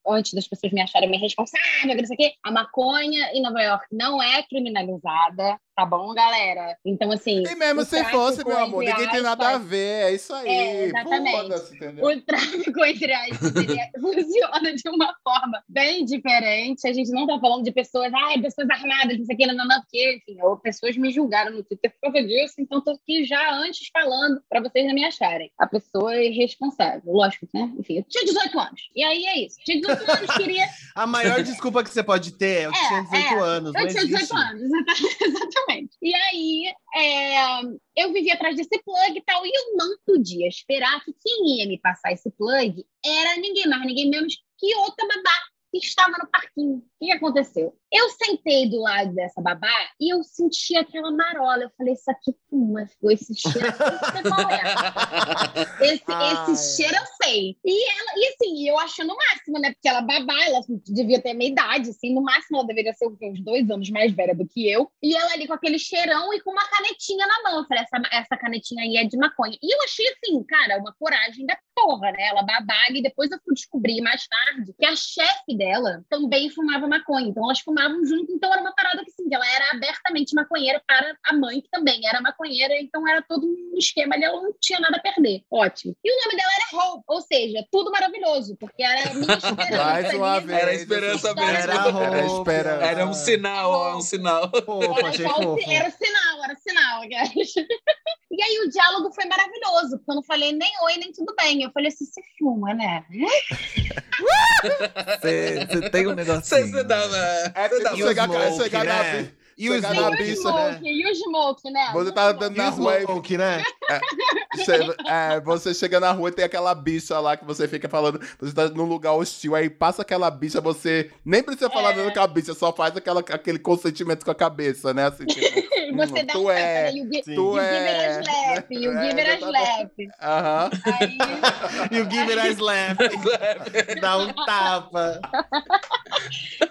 Speaker 4: antes das pessoas me acharem responsável, não sei o quê, a maconha em Nova York não é criminalizada, tá bom, galera? Então, assim.
Speaker 2: E mesmo se fosse, meu amor, ninguém tem nada a
Speaker 4: aspas,
Speaker 2: ver. É isso aí.
Speaker 4: É, exatamente. O tráfico entre aspas funciona de uma forma bem diferente. A gente não tá falando de pessoas, ai, pessoas armadas, não sei o que, não, não, não, porque, enfim, ou pessoas me julgaram no Twitter por causa disso, então tô aqui já antes falando pra vocês não me acharem. A pessoa é irresponsável, lógico, né? Enfim, eu tinha 18 anos. E aí é isso. Tinha 18 anos, queria.
Speaker 5: A maior desculpa que você pode ter é eu
Speaker 4: É,
Speaker 5: tinha 18
Speaker 4: é.
Speaker 5: anos.
Speaker 4: Eu
Speaker 5: não
Speaker 4: tinha 18
Speaker 5: existe.
Speaker 4: anos, exata- exatamente. E aí, é, eu vivia atrás desse plug e tal, e eu não podia esperar que quem ia me passar esse plug era ninguém mais, ninguém menos que outra babá que estava no parquinho. O que aconteceu? Eu sentei do lado dessa babá e eu senti aquela marola. Eu falei, isso aqui fuma, esse cheiro, é. Esse,
Speaker 5: Ai.
Speaker 4: esse cheiro eu sei. E ela, e assim, eu achando o máximo, né? Porque ela babá, ela devia ter a minha idade, assim, no máximo ela deveria ser uns dois anos mais velha do que eu. E ela ali com aquele cheirão e com uma canetinha na mão. Eu falei, essa, essa canetinha aí é de maconha. E eu achei assim, cara, uma coragem da porra, né? Ela babava e depois eu fui descobrir mais tarde que a chefe dela também fumava maconha. Então elas fumavam junto, então era uma parada que assim, ela era abertamente maconheira para a mãe, que também era maconheira, então era todo um esquema ali, ela não tinha nada a perder. Ótimo. E o nome dela era Hope, ou seja, tudo maravilhoso, porque era a minha esperança.
Speaker 2: Mais uma
Speaker 4: ali.
Speaker 2: vez.
Speaker 1: Era a esperança mesmo.
Speaker 5: Era
Speaker 2: Era a
Speaker 5: roupa.
Speaker 2: esperança.
Speaker 1: Era um sinal, ó, um sinal.
Speaker 5: Fofo,
Speaker 4: Era,
Speaker 5: fofo.
Speaker 4: era o sinal, era sinal. E aí o diálogo foi maravilhoso, porque eu não falei nem oi, nem tudo bem. Eu falei assim, você fuma, né?
Speaker 3: Você tem um
Speaker 1: Você
Speaker 3: negocinho.
Speaker 1: você dava.
Speaker 2: É
Speaker 1: você
Speaker 2: tipo
Speaker 1: dava-
Speaker 5: E o E o
Speaker 4: E o
Speaker 5: Smoke, né?
Speaker 4: E o Smoke, né?
Speaker 2: Você tá andando
Speaker 5: E
Speaker 2: na
Speaker 5: o
Speaker 2: rua e
Speaker 5: Smoke, né?
Speaker 2: Che- É, você chega na rua e tem aquela bicha lá que você fica falando, você tá num lugar hostil, aí passa aquela bicha, você nem precisa falar
Speaker 4: É.
Speaker 2: nada com a bicha, só faz aquela, aquele consentimento com a cabeça, né? Assim, tipo,
Speaker 4: Você
Speaker 2: hum,
Speaker 4: dá
Speaker 2: tu
Speaker 4: um tapa,
Speaker 2: é,
Speaker 4: né? You, gi-
Speaker 5: Sim.
Speaker 2: tu
Speaker 4: you give it a
Speaker 2: é.
Speaker 4: slap, you
Speaker 2: É,
Speaker 4: give it a slap.
Speaker 2: Aham.
Speaker 4: Aí,
Speaker 5: E o Give It a Slap. Dá um tapa.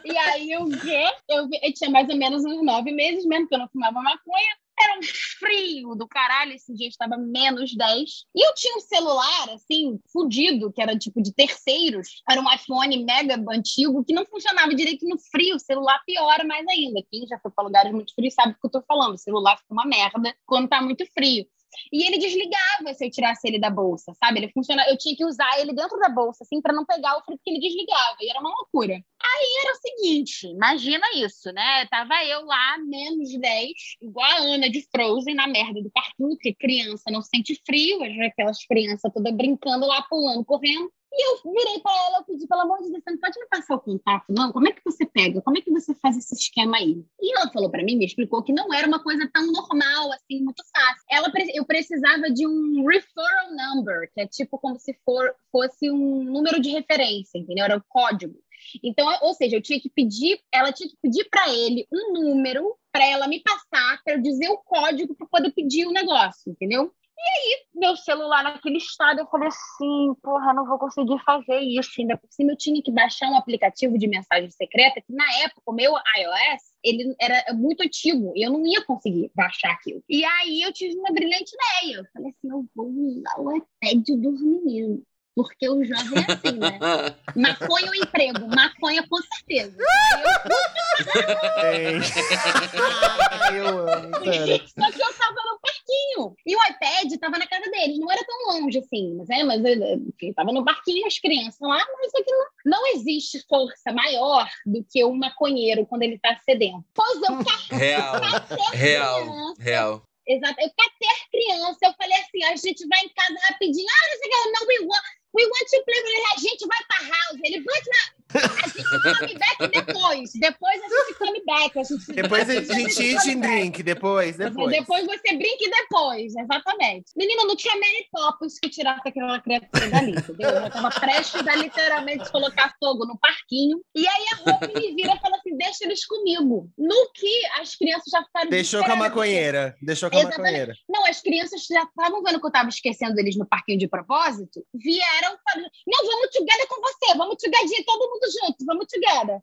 Speaker 4: e aí o quê? Eu, vi- eu tinha mais ou menos uns nove meses mesmo que eu não fumava maconha. Era um frio do caralho, esse dia estava menos 10. E eu tinha um celular, assim, fudido, que era tipo de terceiros. Era um iPhone mega antigo, que não funcionava direito no frio. O celular piora mais ainda. Quem já foi para lugares muito frios sabe do que eu tô falando. O celular fica uma merda quando tá muito frio. E ele desligava se eu tirasse ele da bolsa, sabe? Ele funciona, eu tinha que usar ele dentro da bolsa, assim, para não pegar o frio, porque ele desligava. E era uma loucura. Aí era o seguinte, imagina isso, né? Tava eu lá, menos 10, igual a Ana de Frozen, na merda do parquinho, porque criança não sente frio, aquelas crianças todas brincando lá, pulando, correndo. E eu virei para ela, eu pedi, pelo amor de Deus, você não pode me passar o contato, não? Como é que você pega? Como é que você faz esse esquema aí? E ela falou para mim, me explicou que não era uma coisa tão normal, assim, muito fácil. Ela, eu precisava de um referral number, que é tipo como se for, fosse um número de referência, entendeu? Era o código. Então, ou seja, eu tinha que pedir, ela tinha que pedir para ele um número para ela me passar, para eu dizer o código para poder pedir o negócio, entendeu? Meu celular naquele estado, eu falei assim, porra, não vou conseguir fazer isso. Ainda por cima, eu tinha que baixar um aplicativo de mensagem secreta, que na época, o meu iOS, ele era muito antigo, e eu não ia conseguir baixar aquilo. E aí, eu tive uma brilhante ideia. Eu falei assim, eu vou usar o iPad dos meninos. Porque o jovem é assim, né? Maconha ou emprego? Maconha, com certeza. Eu
Speaker 5: Ai, eu amo, sério.
Speaker 4: Só que eu tava no parquinho. E o iPad tava na casa deles. Não era tão longe assim. Mas, é, mas eh, enfim, tava no parquinho, as crianças lá. Mas aqui não, não existe força maior do que um maconheiro quando ele tá sedento. Pois eu
Speaker 1: Real,
Speaker 4: catei
Speaker 1: real,
Speaker 4: criança.
Speaker 1: real.
Speaker 4: Exato. Eu catei a criança. Eu falei assim, a gente vai em casa rapidinho. Ah, não sei o que. Não, we want, we want to play. A gente vai pra house. Ele, but na... A gente come back depois. Depois a gente come back. A gente,
Speaker 5: Depois a gente eat and drink. Depois, depois.
Speaker 4: depois você brinca e depois, exatamente. Menina, não tinha Mary Poppins que tirasse aquela criatura dali, entendeu? Eu tava prestes a literalmente colocar fogo no parquinho. E aí a roupa me vira e fala assim: deixa eles comigo. No que as crianças já ficaram.
Speaker 5: Deixou com a maconheira. Deixou com a
Speaker 4: Exatamente.
Speaker 5: maconheira.
Speaker 4: Não, as crianças já estavam vendo que eu tava esquecendo eles no parquinho de propósito, vieram falando: não, vamos together com você, vamos together, todo mundo junto, vamos together.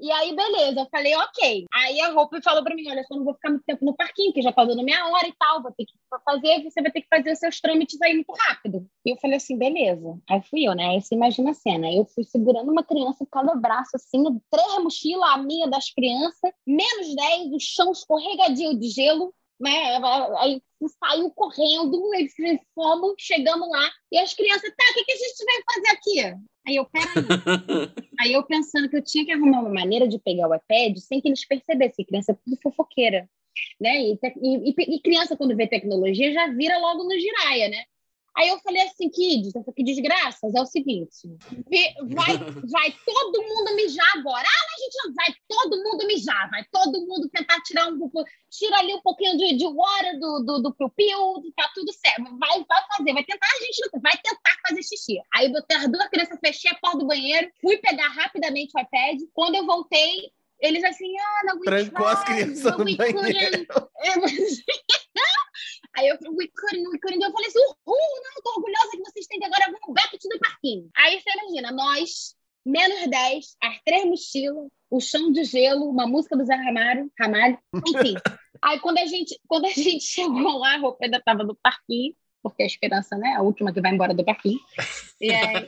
Speaker 4: E aí, beleza, eu falei, ok. Aí a roupa falou pra mim: olha, só não vou ficar muito tempo no parquinho, porque já tá dando minha hora e tal, vou ter que fazer, você vai ter que fazer os seus trâmites aí muito rápido. E eu falei assim, beleza. Aí fui eu, né? Aí você imagina a cena. Eu fui segurando uma criança em cada braço, assim, três mochilas, a minha das crianças, menos 10, o chão escorregadio de gelo, né? Aí saiu correndo, eles fomos, chegamos lá, e as crianças, tá, o que, que a gente vai fazer aqui? Aí eu, peraí. Aí eu pensando que eu tinha que arrumar uma maneira de pegar o iPad sem que eles percebessem, criança é tudo fofoqueira, né? E, e- e- e criança, quando vê tecnologia, já vira logo no giraia, né? Aí eu falei assim, kids, que desgraças, é o seguinte, vai, vai todo mundo mijar agora. Ah, mas a gente não vai todo mundo mijar, vai todo mundo tentar tirar um pouco, tira ali um pouquinho de, de water do, do, do piu-piu, tá tudo certo. Vai, vai fazer, vai tentar, a gente não- vai tentar fazer xixi. Aí eu botei as duas crianças, fechei a porta do banheiro, fui pegar rapidamente o iPad. Quando eu voltei, eles assim, ah, não, we
Speaker 5: Trancou as crianças no banheiro.
Speaker 4: couldn't." Eu- Aí eu falei, we couldn't, we couldn't. Eu falei assim, uhul, não, tô orgulhosa que vocês têm agora, vamos back to the parquinho. Aí você imagina, nós, menos 10, as três mochilas, o chão de gelo, uma música do Zé Ramalho, Ramalho, enfim. Aí quando a gente, quando a gente chegou lá, a roupa ainda tava no parquinho, porque a esperança, né, é a última que vai embora do parquinho. E aí...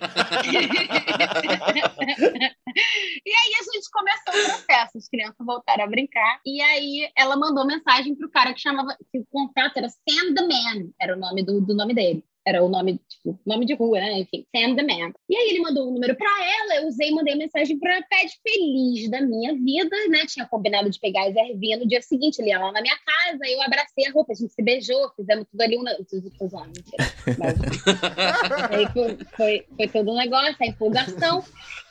Speaker 4: e aí a gente começou o processo, as crianças voltaram a brincar, e aí ela mandou mensagem pro cara que chamava, que o contato era Sam the Man, era o nome do, do nome dele. era o nome, tipo, nome de rua, né? Enfim, Sam the Man. E aí ele mandou um número pra ela, eu usei e mandei mensagem pra Pet feliz da minha vida, né? Tinha combinado de pegar as ervinhas no dia seguinte, ele ia lá na minha casa, eu abracei a roupa, a gente se beijou, fizemos tudo ali. Um... Aí foi, foi, foi todo um negócio, a empolgação.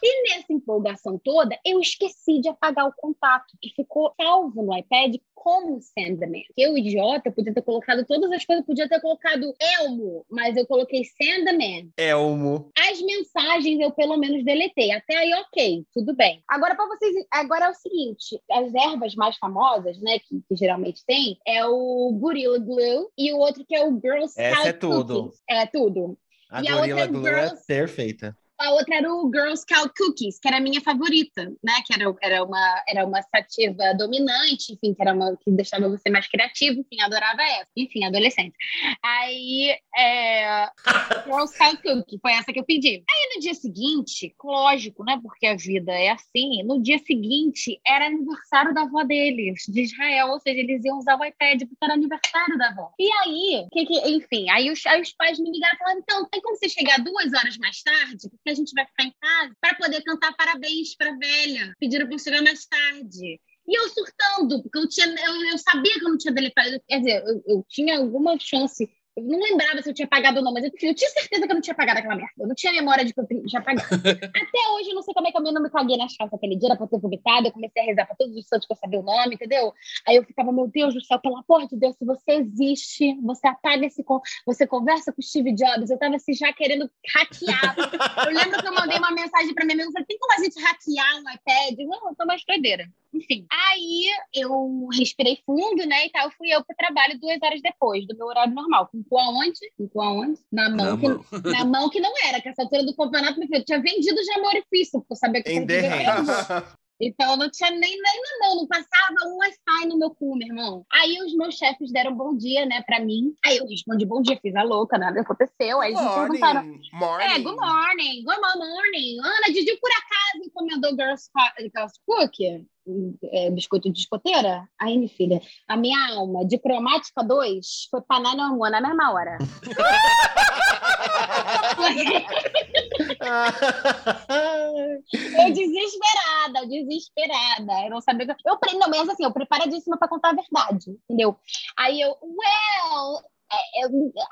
Speaker 4: E nessa empolgação toda, eu esqueci de apagar o contato, que ficou salvo no iPad como Sandman. Eu, idiota, podia ter colocado todas as coisas, podia ter colocado Elmo, mas eu coloquei Sandman.
Speaker 5: Elmo.
Speaker 4: As mensagens eu pelo menos deletei. Até aí, ok, tudo bem. Agora, para vocês, agora é o seguinte: as ervas mais famosas, né, que, que geralmente tem, é o Gorilla Glue e o outro que é o Girl Scout
Speaker 5: Essa é tudo.
Speaker 4: Cookies. É tudo.
Speaker 5: A
Speaker 4: E a
Speaker 5: Gorilla
Speaker 4: outra
Speaker 5: Glue é
Speaker 4: Girls-
Speaker 5: perfeita.
Speaker 4: A outra era o Girl Scout Cookies, que era a minha favorita, né? Que era, era, uma, era uma sativa dominante, enfim, que era uma que deixava você mais criativo, enfim, adorava essa. Enfim, adolescente. Aí, é, Girl Scout Cookie, foi essa que eu pedi. Aí no dia seguinte, lógico, né? Porque a vida é assim, no dia seguinte era aniversário da avó deles, de Israel, ou seja, eles iam usar o iPad porque era aniversário da avó. E aí, que que, enfim, aí os, aí os pais me ligaram e falaram: então, tem como você chegar duas horas mais tarde? Porque a gente vai ficar em casa para poder cantar parabéns pra velha. Pediram eu chegar mais tarde. E eu surtando, porque eu, tinha, eu, eu sabia que eu não tinha deletado. Quer dizer, eu, eu tinha alguma chance. Eu não lembrava se eu tinha pagado ou não, mas eu, eu tinha certeza que eu não tinha pagado aquela merda. Eu não tinha memória de que eu tinha pagado. Até hoje, eu não sei como é que eu não me caguei nas calças aquele dia, era pra ter vomitado. Eu comecei a rezar pra todos os santos que eu sabia o nome, entendeu? Aí eu ficava, meu Deus do céu, pelo amor de Deus, se você existe, você apaga esse. Você conversa com o Steve Jobs. Eu tava assim, já querendo hackear. Eu lembro que eu mandei uma mensagem pra minha amiga, eu falei, tem como a gente hackear um iPad? Não, eu tô mais doideira. Enfim, aí eu respirei fundo, né, e tal, fui eu pro trabalho duas horas depois do meu horário normal. Com o cu aonde? Com o cu aonde? Na mão,
Speaker 1: Na
Speaker 4: que,
Speaker 1: mão.
Speaker 4: na mão que não era, que essa altura do campeonato, meu filho, eu tinha vendido já meu orifício, porque eu sabia que eu
Speaker 5: Em.
Speaker 4: Então eu não tinha nem, nem na mão, não passava um Wi-Fi no meu cu, meu irmão. Aí os meus chefes deram bom dia, né, pra mim. Aí eu respondi bom dia, fiz a louca, nada aconteceu. Aí eles me perguntaram.
Speaker 2: morning.
Speaker 4: É, good morning, good morning. Ana, Didi por acaso encomendou Girl Scout Girl Cookie? É, biscoito de escoteira? Aí, minha filha, a minha alma de cromática 2 foi pra Nanamua na mesma hora. Eu desesperada, desesperada. Eu não sabia. que- Eu, não, mas assim, eu preparadíssima pra contar a verdade, entendeu? Aí eu, well. é,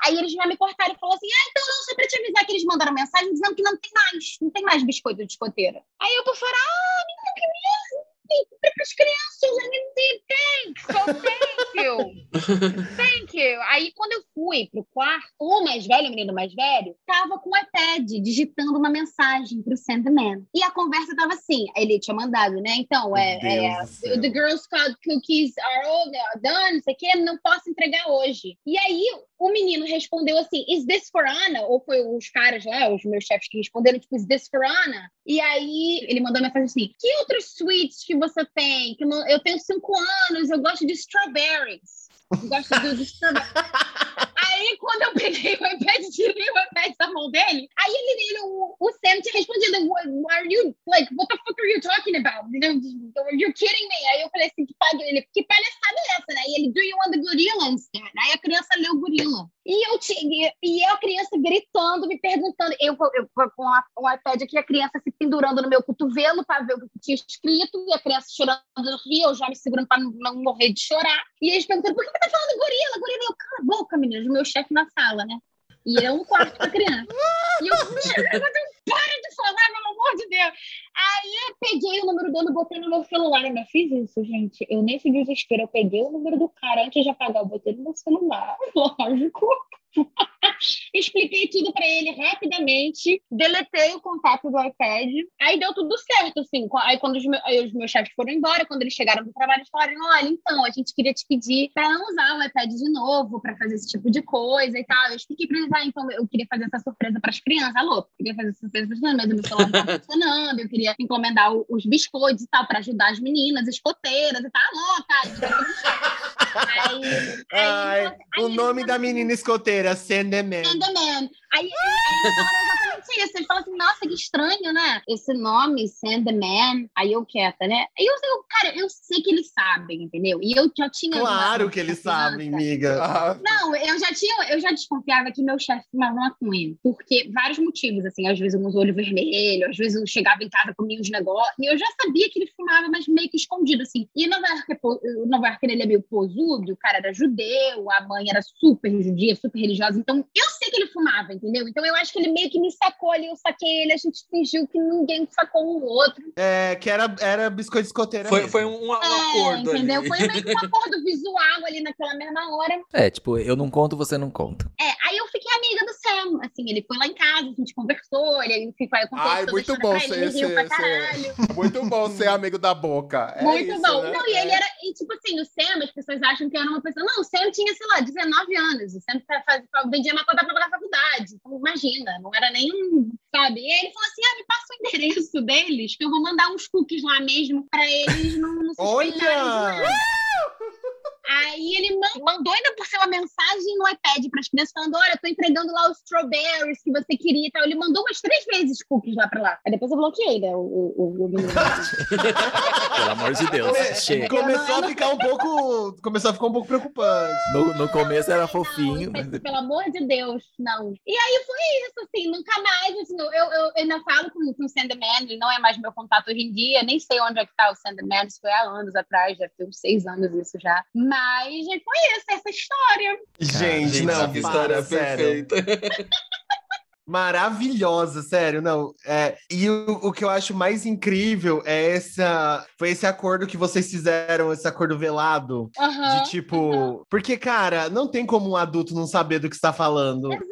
Speaker 4: aí eles já me cortaram e falaram assim: ah, então não, só pra te avisar que eles mandaram mensagem dizendo que não tem mais, não tem mais biscoito de escoteira. Aí eu por fora, ah, menina, que mesmo? Comprar pras crianças, I thanks, thank you. Thank you. Aí, quando eu fui pro quarto, o mais velho, o menino mais velho, tava com o iPad digitando uma mensagem pro Sandman. E a conversa tava assim: ele tinha mandado, né? Então, é, é. The Girl Scout cookies are are done, não sei o não posso entregar hoje. E aí, o menino respondeu assim: Is this for Anna? Ou foi os caras lá, os meus chefes que responderam, tipo, Is this for Anna? E aí, ele mandou uma mensagem assim: Que outros sweets que você tem? Que não- eu tenho cinco anos, eu gosto de strawberries. Eu gosto do, de strawberries. Aí, quando eu peguei o iPad, tirei o iPad da mão dele, aí ele, ele o, o Sam tinha respondido, what, are you, like, what the fuck are you talking about? Are you kidding me? Aí eu falei assim, que, ele, que palhaçada é essa, né? E ele, do you want the gorilla instead? Aí a criança leu gorila. E eu tinha, e eu, a criança gritando, me perguntando, eu, eu com o iPad aqui, a criança se pendurando no meu cotovelo para ver o que tinha escrito, e a criança chorando rir, eu já me segurando para não, não morrer de chorar. E eles perguntando, por que você tá falando gorila, gorila? Eu, cala a boca, menina, o meu chefe na sala, né? E é um quarto pra criança. E eu, para de falar, pelo amor de Deus. Aí eu peguei o número dele e botei no meu celular. Eu não fiz isso, gente. Eu, nesse desespero, eu peguei o número do cara antes de apagar, eu botei no meu celular. Lógico. Expliquei tudo pra ele rapidamente, deletei o contato do iPad, aí deu tudo certo, assim. Aí quando os, meus, aí os meus chefes foram embora, quando eles chegaram do trabalho, eles falaram: olha, então, a gente queria te pedir pra não usar o iPad de novo, pra fazer esse tipo de coisa e tal. Eu expliquei pra eles: ah, então eu queria fazer essa surpresa pras crianças. Alô, queria fazer essa surpresa pras crianças, mas o meu celular funcionando, eu queria encomendar os biscoitos e tal, pra ajudar as meninas, escoteiras e tal. Alô, cara. Aí, aí,
Speaker 5: Ai, o nome da menina escoteira, Sandman.
Speaker 4: Sandman. Aí, aí eles exatamente assim, você fala assim, nossa, que estranho, né? Esse nome, Sandman. Aí eu quieta, né? Aí eu, eu, cara, eu sei que eles sabem, entendeu? E eu já tinha.
Speaker 5: Claro que eles sabem, amiga.
Speaker 4: Não, eu já tinha, eu já desconfiava que meu chefe fumava maconha. Porque vários motivos, assim, às vezes uns olhos vermelhos, às vezes eu chegava em casa comia uns negócios, e eu já sabia que ele fumava, mas meio que escondido, assim. E Nova York, é po- Nova York ele é meio posudo, o cara era judeu, a mãe era super judia, super religiosa, então eu sei que ele fumava, entendeu? Então eu acho que ele meio que me sacou ali, eu saquei ele, a gente fingiu que ninguém sacou um outro.
Speaker 5: É, que era, era biscoito escoteira.
Speaker 1: Foi,
Speaker 5: mesmo.
Speaker 1: foi um, um
Speaker 4: É,
Speaker 1: acordo
Speaker 4: entendeu?
Speaker 1: ali.
Speaker 4: Foi meio que um acordo visual ali naquela mesma hora.
Speaker 3: É, tipo, eu não conto, você não conta.
Speaker 4: É, aí eu fiquei amiga do Sam, assim, ele foi lá em casa, a gente conversou, ele ficou aí contei
Speaker 2: Ai, muito bom ser-
Speaker 4: ele,
Speaker 2: ser-
Speaker 4: pra
Speaker 2: ser- muito bom ser amigo da boca. É
Speaker 4: Muito
Speaker 2: isso,
Speaker 4: bom.
Speaker 2: né?
Speaker 4: Não, e ele era, e tipo assim, o Sam, as pessoas acham que era uma pessoa. Não, o Sam tinha, sei lá, 19 anos. O Sam fa- faz- fa- vendia maconha pra pagar faculdade. Então, imagina, não era nem um. Sabe? E aí ele falou assim: ah, me passa o endereço deles, que eu vou mandar uns cookies lá mesmo pra eles não, não de
Speaker 5: Olha!
Speaker 4: Aí ele man- mandou ainda por ser uma mensagem no iPad para as crianças falando: olha, eu tô entregando lá os strawberries que você queria e tal. Ele mandou umas três vezes cookies lá pra lá. Aí depois eu bloqueei, né? O, o, o.
Speaker 3: Pelo amor de Deus. Chega.
Speaker 5: Começou a ficar um pouco. Começou a ficar um pouco preocupante.
Speaker 3: No, no começo era
Speaker 4: Não,
Speaker 3: fofinho, mas
Speaker 4: pelo amor de Deus, não. E aí foi isso, assim, nunca mais, assim, eu, eu ainda falo com, com o Sandman, ele não é mais meu contato hoje em dia, nem sei onde é que tá o Sandman, isso foi há anos atrás, já tem uns seis anos isso já. Mas foi isso, essa história.
Speaker 5: Gente, não,
Speaker 1: que história
Speaker 5: sério.
Speaker 1: perfeita.
Speaker 5: Maravilhosa, sério, não. É, e o, o que eu acho mais incrível é essa. Foi esse acordo que vocês fizeram, esse acordo velado.
Speaker 4: Aham.
Speaker 5: De tipo. Porque, cara, não tem como um adulto não saber do que está falando.
Speaker 4: Exato,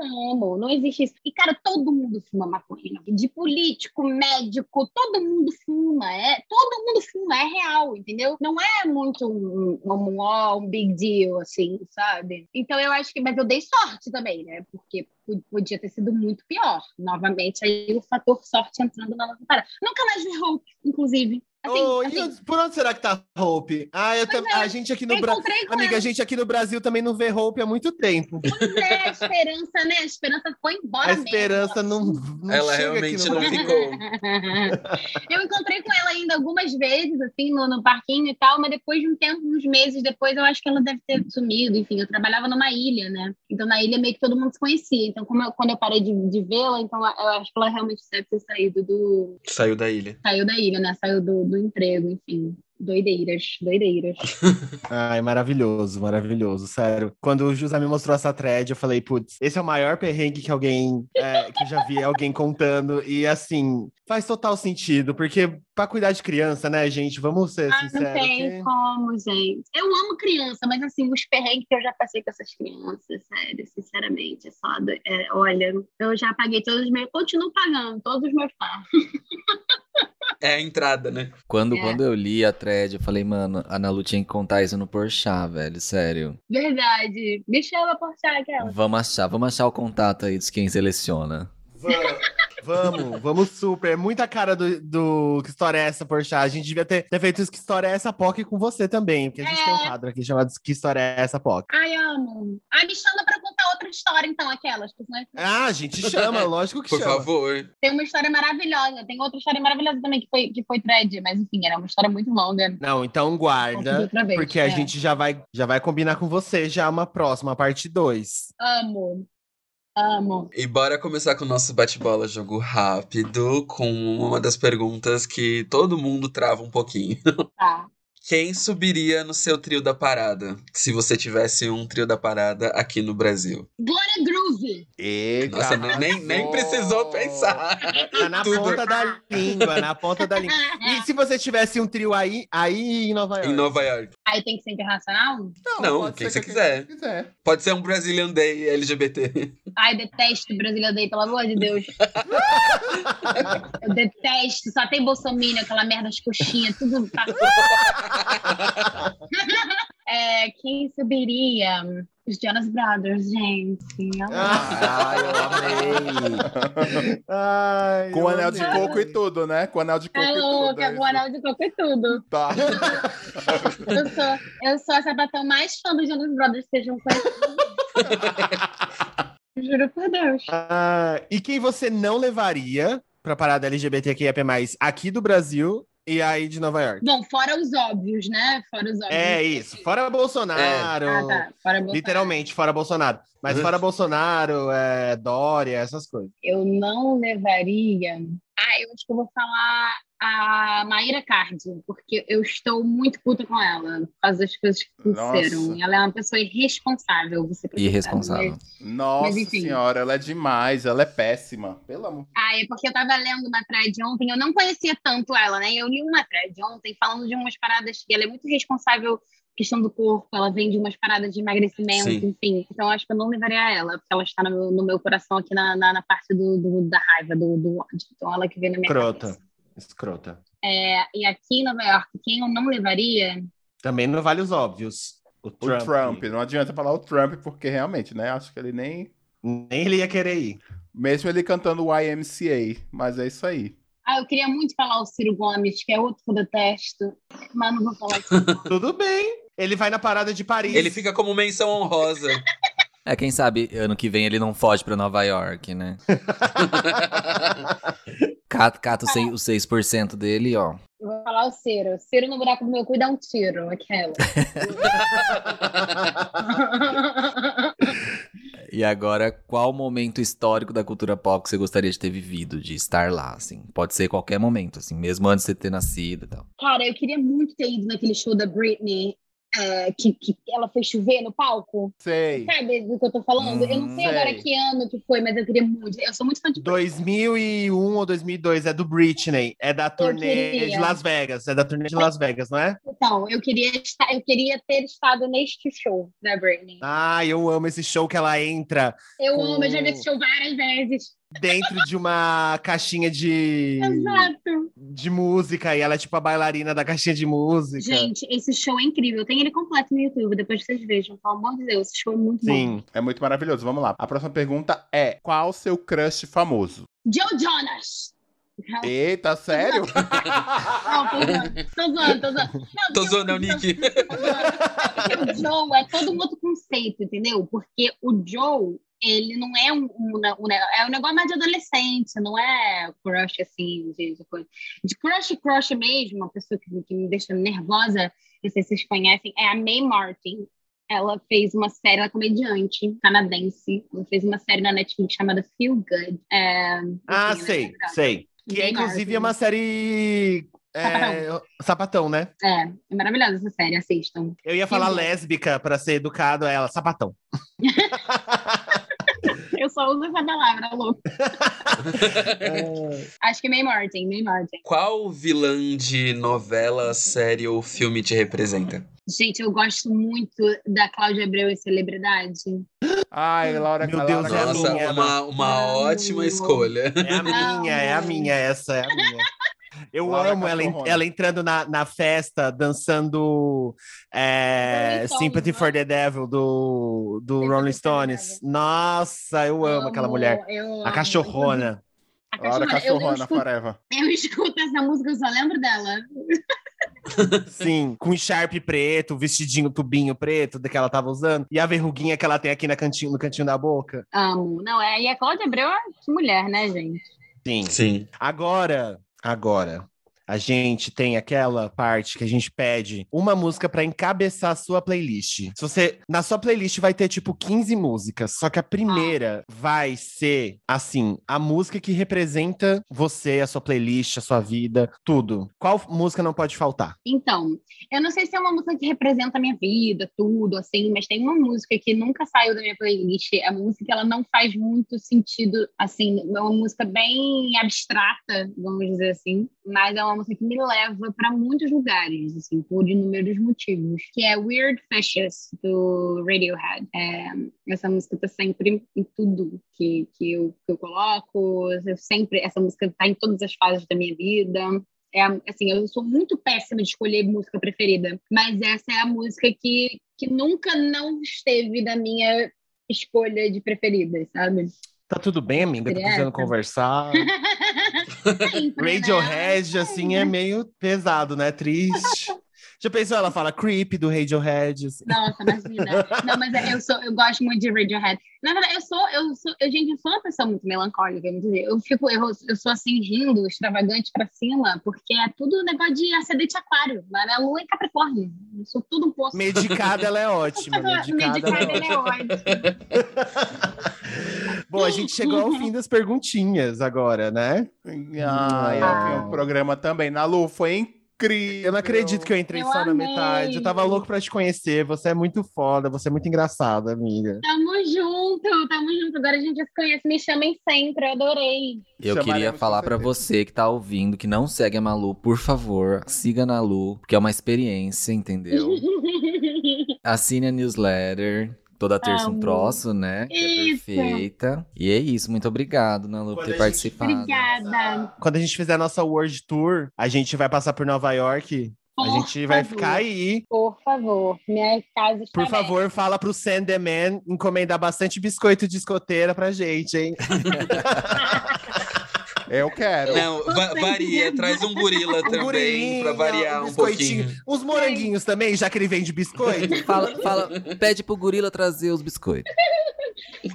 Speaker 4: como, não existe isso. E, cara, todo mundo fuma maconha. De político, médico, todo mundo fuma. É, todo mundo fuma, é real, entendeu? Não é muito um, um, um, um big deal, assim, sabe? Então eu acho que. Mas eu dei sorte também, né? Porque po- podia ter sido muito pior. Novamente, aí o fator sorte entrando na nossa parada. Nunca mais vi Hope, inclusive. Assim,
Speaker 5: e
Speaker 4: assim,
Speaker 5: por onde será que tá Hope? Ah, eu tam-
Speaker 4: é,
Speaker 5: a gente aqui no Brasil. Amiga, a gente aqui no Brasil também não vê Hope há muito tempo.
Speaker 4: Pois é, a esperança, né? A esperança foi embora
Speaker 5: A esperança
Speaker 4: mesmo.
Speaker 5: não, não
Speaker 1: Ela
Speaker 5: chega aqui
Speaker 1: realmente
Speaker 5: no
Speaker 1: não
Speaker 5: Brasil.
Speaker 1: ficou.
Speaker 4: eu encontrei com ela ainda algumas vezes, assim, no, no parquinho e tal, mas depois de um tempo, uns meses depois, eu acho que ela deve ter sumido. Enfim, eu trabalhava numa ilha, né? Então, na ilha meio que todo mundo se conhecia. Então, como eu- quando eu parei de, de vê-la, então eu acho que ela realmente deve ter saído do.
Speaker 1: Saiu da ilha.
Speaker 4: Saiu da ilha, né? Saiu do, do emprego, enfim. Doideiras, doideiras.
Speaker 5: Ai, maravilhoso, maravilhoso, sério. Quando o José me mostrou essa thread, eu falei, putz, esse é o maior perrengue que alguém, é, que eu já vi alguém contando. E assim, faz total sentido, porque pra cuidar de criança, né, gente, vamos ser
Speaker 4: Ah, não
Speaker 5: sinceros.
Speaker 4: tem
Speaker 5: que-
Speaker 4: como, gente. Eu amo criança, mas assim, os perrengues que eu já passei com essas crianças, sério, sinceramente, é só. do- é, olha, eu já paguei todos os meus. Continuo pagando todos os meus pais.
Speaker 1: É a entrada, né?
Speaker 3: Quando,
Speaker 4: É.
Speaker 3: quando eu li a thread, eu falei, mano, a Nalu tinha que contar isso no Porchat, velho, sério.
Speaker 4: Verdade. Me chama por achar aquela.
Speaker 3: Vamos achar, vamos achar o contato aí de quem seleciona.
Speaker 5: Vamos, vamos super. É muita cara do, do Que História é essa, Porchat? A gente devia ter, ter feito isso Que História é essa, POC com você também, porque a gente
Speaker 4: É.
Speaker 5: tem um quadro aqui chamado Que História é essa, POC.
Speaker 4: Ai, amo. Ai, me chama pra contar outra história, então, aquelas. senão-
Speaker 5: Ah, a gente chama, lógico que
Speaker 1: Por
Speaker 5: chama.
Speaker 1: favor.
Speaker 4: Tem uma história maravilhosa. Tem outra história maravilhosa também que foi, que foi thread, mas enfim, era uma história muito longa.
Speaker 5: Não, então guarda,
Speaker 4: vez,
Speaker 5: porque a
Speaker 4: é.
Speaker 5: gente já vai, já vai combinar com você já uma próxima, a parte 2.
Speaker 4: Amo. Amo.
Speaker 1: E bora começar com o nosso bate-bola jogo rápido, com uma das perguntas que todo mundo trava um pouquinho.
Speaker 4: Tá.
Speaker 1: Quem subiria no seu trio da parada, se você tivesse um trio da parada aqui no Brasil?
Speaker 4: Glória Groove.
Speaker 5: Eita,
Speaker 1: Nossa, nem, nem, nem precisou pensar.
Speaker 5: Tá na
Speaker 1: Tudo.
Speaker 5: ponta da língua, na ponta da língua. E se você tivesse um trio aí, aí em Nova York?
Speaker 1: Em Nova York.
Speaker 4: Aí tem que ser internacional?
Speaker 1: Não,
Speaker 2: pode
Speaker 1: quem você
Speaker 2: que-
Speaker 1: quiser.
Speaker 2: quiser.
Speaker 1: Pode ser um Brazilian Day LGBT.
Speaker 4: Ai, detesto Brasília Day, pelo amor de Deus. Eu detesto. Só tem bolsominion, aquela merda, as coxinhas, tudo. tá- é, quem subiria? Os Jonas Brothers, gente.
Speaker 5: Ah, eu amei. Ai,
Speaker 2: Com
Speaker 5: eu
Speaker 2: anel de
Speaker 5: amei.
Speaker 2: coco e tudo, né? Com anel de coco
Speaker 4: É
Speaker 2: e tudo.
Speaker 4: louca,
Speaker 2: é
Speaker 4: com anel de coco e tudo.
Speaker 2: Tá.
Speaker 4: Eu sou, eu sou a sapatão mais fã dos Jonas Brothers, sejam conhecidos. Juro por Deus.
Speaker 5: Ah, e quem você não levaria pra parada LGBTQIA+, aqui do Brasil e aí de Nova York?
Speaker 4: Bom, fora os óbvios, né? Fora os óbvios.
Speaker 5: É isso, fora Bolsonaro.
Speaker 4: Ah, tá. Fora Bolsonaro.
Speaker 5: Literalmente, fora Bolsonaro. Mas
Speaker 1: Uhum.
Speaker 5: fora Bolsonaro, é, Dória, essas coisas.
Speaker 4: Eu não levaria. Ah, eu acho que eu vou falar a Maíra Cardi, porque eu estou muito puta com ela por causa das coisas que aconteceram.
Speaker 2: Nossa.
Speaker 4: Ela é uma pessoa irresponsável, você precisa
Speaker 3: Irresponsável.
Speaker 4: saber.
Speaker 2: Nossa
Speaker 4: Mas,
Speaker 2: senhora, ela é demais, ela é péssima. Pelo amor.
Speaker 4: Ah, é porque eu tava lendo uma thread ontem, eu não conhecia tanto ela, né? Eu li uma thread ontem falando de umas paradas que ela é muito responsável questão do corpo, ela vem de umas paradas de emagrecimento,
Speaker 1: Sim.
Speaker 4: enfim. Então acho que eu não levaria ela, porque ela está no meu, no meu coração aqui na, na, na parte do, do- da raiva, do, do ódio. Então ela que vem na minha
Speaker 5: Escrota.
Speaker 4: cabeça.
Speaker 5: Escrota.
Speaker 4: É, e aqui em Nova York, quem eu não levaria?
Speaker 5: Também não vale os óbvios. O
Speaker 2: O
Speaker 5: Trump.
Speaker 2: Trump. Não adianta falar o Trump, porque realmente, né? Acho que ele nem.
Speaker 5: Nem ele ia querer ir.
Speaker 2: Mesmo ele cantando o YMCA, mas é isso aí.
Speaker 4: Ah, eu queria muito falar o Ciro Gomes, que é outro que eu detesto, mas não vou falar isso.
Speaker 5: Tudo bem. Ele vai na parada de Paris.
Speaker 1: Ele fica como menção honrosa.
Speaker 3: É, quem sabe ano que vem ele não foge pra Nova York, né? Cata, cata os seis- os 6% dele, ó.
Speaker 4: Eu vou falar o Ciro. Ciro no buraco do meu cu e dá um tiro, aquela.
Speaker 3: E agora, qual momento histórico da cultura pop que você gostaria de ter vivido, de estar lá, assim? Pode ser qualquer momento, assim, mesmo antes de você ter nascido e tal.
Speaker 4: Cara, eu queria muito ter ido naquele show da Britney, é, que, que ela fez chover no palco.
Speaker 2: Sei.
Speaker 4: Sabe do que eu tô falando? eu não
Speaker 3: Hum,
Speaker 4: sei agora
Speaker 2: sei.
Speaker 4: que ano que foi, mas eu queria muito. Eu sou muito fã de
Speaker 5: 2001 ou 2002, é do Britney, é da turnê
Speaker 4: queria.
Speaker 5: de Las Vegas, é da turnê de Las Vegas, não é?
Speaker 4: Então, eu queria, estar, eu queria ter estado neste show da Britney.
Speaker 5: Ah, eu amo esse show que ela entra
Speaker 4: Eu
Speaker 5: com-
Speaker 4: amo, eu já vi esse show várias vezes.
Speaker 5: Dentro de uma caixinha de,
Speaker 4: Exato.
Speaker 5: de música e ela é tipo a bailarina da caixinha de música.
Speaker 4: Gente, esse show é incrível. Tem ele completo no YouTube, depois vocês vejam. Pelo amor de Deus, esse show é muito bom.
Speaker 5: Sim.
Speaker 2: É muito maravilhoso. Vamos lá. A próxima pergunta é: qual o seu crush famoso?
Speaker 4: Joe Jonas.
Speaker 2: Eita, sério?
Speaker 4: Não, tô zoando, tô zoando, tô zoando. Não,
Speaker 1: Tô zoando, é o Nick.
Speaker 4: O Joe é todo um outro conceito, entendeu? Porque o Joe, ele não é um, um, um- é um negócio mais de adolescente, não é crush assim, de, de coisa. De crush, crush mesmo, uma pessoa que, que me deixa nervosa, não sei se vocês conhecem, é a May Martin. Ela fez uma série, ela é comediante canadense. Ela fez uma série na Netflix chamada Feel Good. É,
Speaker 5: Ah,
Speaker 4: enfim,
Speaker 5: sei,
Speaker 4: é
Speaker 5: sei. Que é
Speaker 4: May
Speaker 5: inclusive
Speaker 4: Martin.
Speaker 5: uma série é, sapatão, né?
Speaker 4: É, é maravilhosa essa série, assistam.
Speaker 5: Eu ia falar
Speaker 4: bom.
Speaker 5: lésbica pra ser educado a ela, sapatão.
Speaker 4: Eu só uso essa palavra, louco. Acho que May Martin, May Martin.
Speaker 1: Qual vilã de novela, série ou filme te representa?
Speaker 4: Gente, eu gosto muito da Cláudia Abreu em Celebridade.
Speaker 2: Ai, Laura
Speaker 5: Meu Deus,
Speaker 2: Laura
Speaker 5: é a
Speaker 1: Nossa,
Speaker 5: minha,
Speaker 1: uma, uma ótima escolha.
Speaker 5: É a minha, é a minha, essa é a minha. Eu
Speaker 2: Laura
Speaker 5: amo ela, ela entrando na, na festa, dançando é, Sympathy
Speaker 4: né?
Speaker 5: for the Devil do, do Rolling Stones. Nossa, eu amo aquela mulher.
Speaker 4: eu
Speaker 5: A
Speaker 4: amo.
Speaker 5: cachorrona.
Speaker 4: A
Speaker 2: Laura
Speaker 4: cachorrona. Eu, eu,
Speaker 2: Cachorrona, forever.
Speaker 4: eu escuto essa música, eu só lembro dela.
Speaker 5: Sim, com Sharp preto, vestidinho tubinho preto que ela tava usando. E a verruguinha que ela tem aqui na cantinho, no cantinho da boca.
Speaker 4: Amo. Não, é, e a Cláudia Abreu é que mulher, né, gente?
Speaker 5: Sim.
Speaker 1: Sim.
Speaker 5: Agora, agora, a gente tem aquela parte que a gente pede uma música pra encabeçar a sua playlist. Se você, na sua playlist vai ter tipo 15 músicas, só que a primeira vai ser assim, a música que representa você, a sua playlist, a sua vida, tudo. Qual música não pode faltar?
Speaker 4: Então, eu não sei se é uma música que representa a minha vida, tudo, assim, mas tem uma música que nunca saiu da minha playlist. A música, ela não faz muito sentido, assim, é uma música bem abstrata, vamos dizer assim, mas é uma música que me leva para muitos lugares, assim, por inúmeros motivos, que é Weird Fishes, do Radiohead. É, essa música tá sempre em tudo que, que, eu, que eu coloco, eu sempre, essa música tá em todas as fases da minha vida. É, assim, eu sou muito péssima de escolher música preferida, mas essa é a música que, que nunca não esteve na minha escolha de preferidas, sabe?
Speaker 5: Tá tudo bem, amiga?
Speaker 4: Seria
Speaker 5: precisando conversar.
Speaker 4: Sempre, né?
Speaker 5: Radiohead, assim, é meio pesado, né? Triste. Já pensou? Ela fala Creep do Radiohead. assim.
Speaker 4: Nossa, imagina. Não, mas é- eu, sou, eu gosto muito de Radiohead. Na verdade, eu sou, eu sou, eu, gente, eu sou uma pessoa muito melancólica, vamos dizer. Eu fico, eu, eu sou assim, rindo, extravagante pra cima, porque é tudo negócio de ascendente aquário. Mas a lua é Capricórnio. Eu sou tudo um poço.
Speaker 5: Medicada, ela é ótima. Medicada,
Speaker 4: Medicada,
Speaker 5: ela é
Speaker 4: é ótimo.
Speaker 5: Bom, a gente chegou ao fim das perguntinhas agora, né?
Speaker 2: Ai, eu vi um programa também. Na Lu, foi incrível.
Speaker 5: Eu não acredito que eu entrei
Speaker 4: Eu
Speaker 5: só na
Speaker 4: amei.
Speaker 5: metade. Eu tava louco pra te conhecer. Você é muito foda, você é muito engraçada, amiga.
Speaker 4: Tamo junto, tamo junto. Agora a gente já se conhece. Me chamem sempre, eu adorei.
Speaker 3: Eu
Speaker 2: Chamaremos
Speaker 3: queria falar pra
Speaker 2: certeza.
Speaker 3: você que tá ouvindo, que não segue a Malu, por favor, siga na Lu, porque é uma experiência, entendeu? Assine a newsletter. Toda terça um
Speaker 4: Amo.
Speaker 3: troço, né? Que é
Speaker 4: Isso.
Speaker 3: perfeita. E é isso. Muito obrigado, Nalu, por ter
Speaker 5: a gente-
Speaker 3: participado.
Speaker 4: Obrigada.
Speaker 5: Quando a gente fizer a nossa World Tour, a gente vai passar por Nova York. A
Speaker 4: Por
Speaker 5: gente vai
Speaker 4: favor.
Speaker 5: ficar aí.
Speaker 4: Por favor, minha casa está
Speaker 5: Por favor, fala pro Sandman encomendar bastante biscoito de escoteira pra gente, hein?
Speaker 2: Eu quero.
Speaker 1: Não, va- varia. Traz um gorila também,
Speaker 5: gorilinha,
Speaker 1: pra variar um
Speaker 5: biscoitinho.
Speaker 1: pouquinho.
Speaker 5: Uns moranguinhos também, já que ele vende biscoito.
Speaker 3: Fala, fala, pede pro gorila trazer os biscoitos.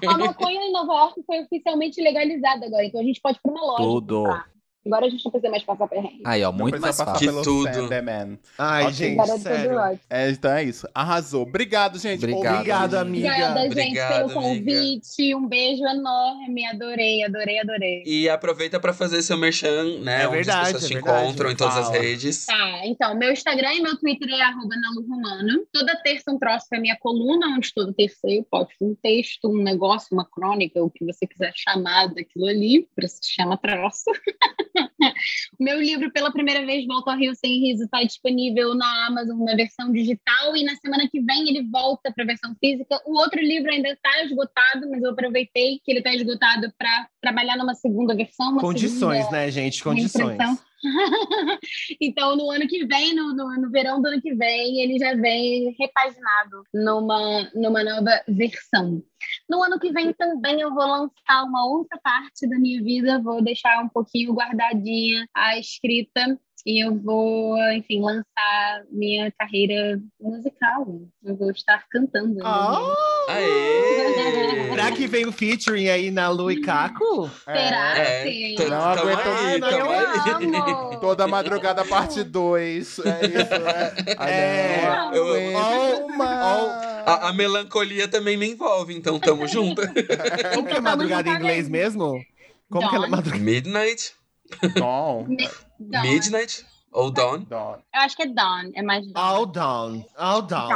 Speaker 4: A maconha em Nova York foi oficialmente legalizada agora, então a gente pode ir para uma loja.
Speaker 3: Tudo.
Speaker 4: comprar. Agora a gente não precisa mais passar perrengue.
Speaker 3: Aí, ó, muito mais fácil.
Speaker 1: Que
Speaker 2: pelo
Speaker 1: tudo.
Speaker 2: Sandman.
Speaker 5: Ai,
Speaker 2: Ok.
Speaker 5: gente,
Speaker 4: Agora é tudo
Speaker 5: sério.
Speaker 2: É, então é isso. Arrasou. Obrigado, gente.
Speaker 3: Obrigado.
Speaker 5: Obrigado, amiga.
Speaker 4: Obrigada, gente,
Speaker 1: Obrigado,
Speaker 4: pelo convite. Um beijo enorme. Adorei, adorei, adorei.
Speaker 1: E aproveita pra fazer seu merchan, né?
Speaker 5: É
Speaker 1: onde
Speaker 5: verdade,
Speaker 1: as pessoas
Speaker 5: é
Speaker 1: te
Speaker 5: verdade.
Speaker 1: encontram em todas as redes.
Speaker 4: Tá, então, meu Instagram e meu Twitter é arroba Romano. Toda terça um troço é minha coluna, onde todo terça eu posto um texto, um negócio, uma crônica, o que você quiser chamar daquilo ali, por isso se chama troço. O meu livro, pela primeira vez, Volta ao Rio Sem Riso, está disponível na Amazon na versão digital e na semana que vem ele volta para a versão física. O outro livro ainda está esgotado, mas eu aproveitei que ele está esgotado para trabalhar numa segunda versão.
Speaker 5: Condições,
Speaker 4: segunda
Speaker 5: né, gente? Condições.
Speaker 4: reimpressão. então, no ano que vem, no, no, no verão do ano que vem, ele já vem repaginado numa, numa nova versão. No ano que vem também eu vou lançar uma outra parte da minha vida, vou deixar um pouquinho guardadinha a escrita e eu vou, enfim, lançar minha carreira musical. Eu vou estar cantando.
Speaker 5: Ah,
Speaker 1: Aê!
Speaker 5: será que vem o featuring aí na Lu e Caco?
Speaker 4: Será?
Speaker 1: É,
Speaker 4: Sim.
Speaker 1: tô-
Speaker 2: Não aguento
Speaker 1: aí,
Speaker 4: eu amo.
Speaker 2: Toda madrugada, parte 2. É isso, né? Ah,
Speaker 5: É.
Speaker 1: Eu-
Speaker 2: aguento
Speaker 5: Oh.
Speaker 1: A, a melancolia também me envolve, então tamo junto.
Speaker 5: Como que é madrugada em inglês mesmo? Como que é
Speaker 4: Dawn.
Speaker 5: madrugada?
Speaker 1: Midnight?
Speaker 4: Dawn.
Speaker 1: Midnight? Ou Dawn?
Speaker 2: Dom.
Speaker 4: Eu acho que é Dawn, é mais Dawn.
Speaker 5: All down. All down.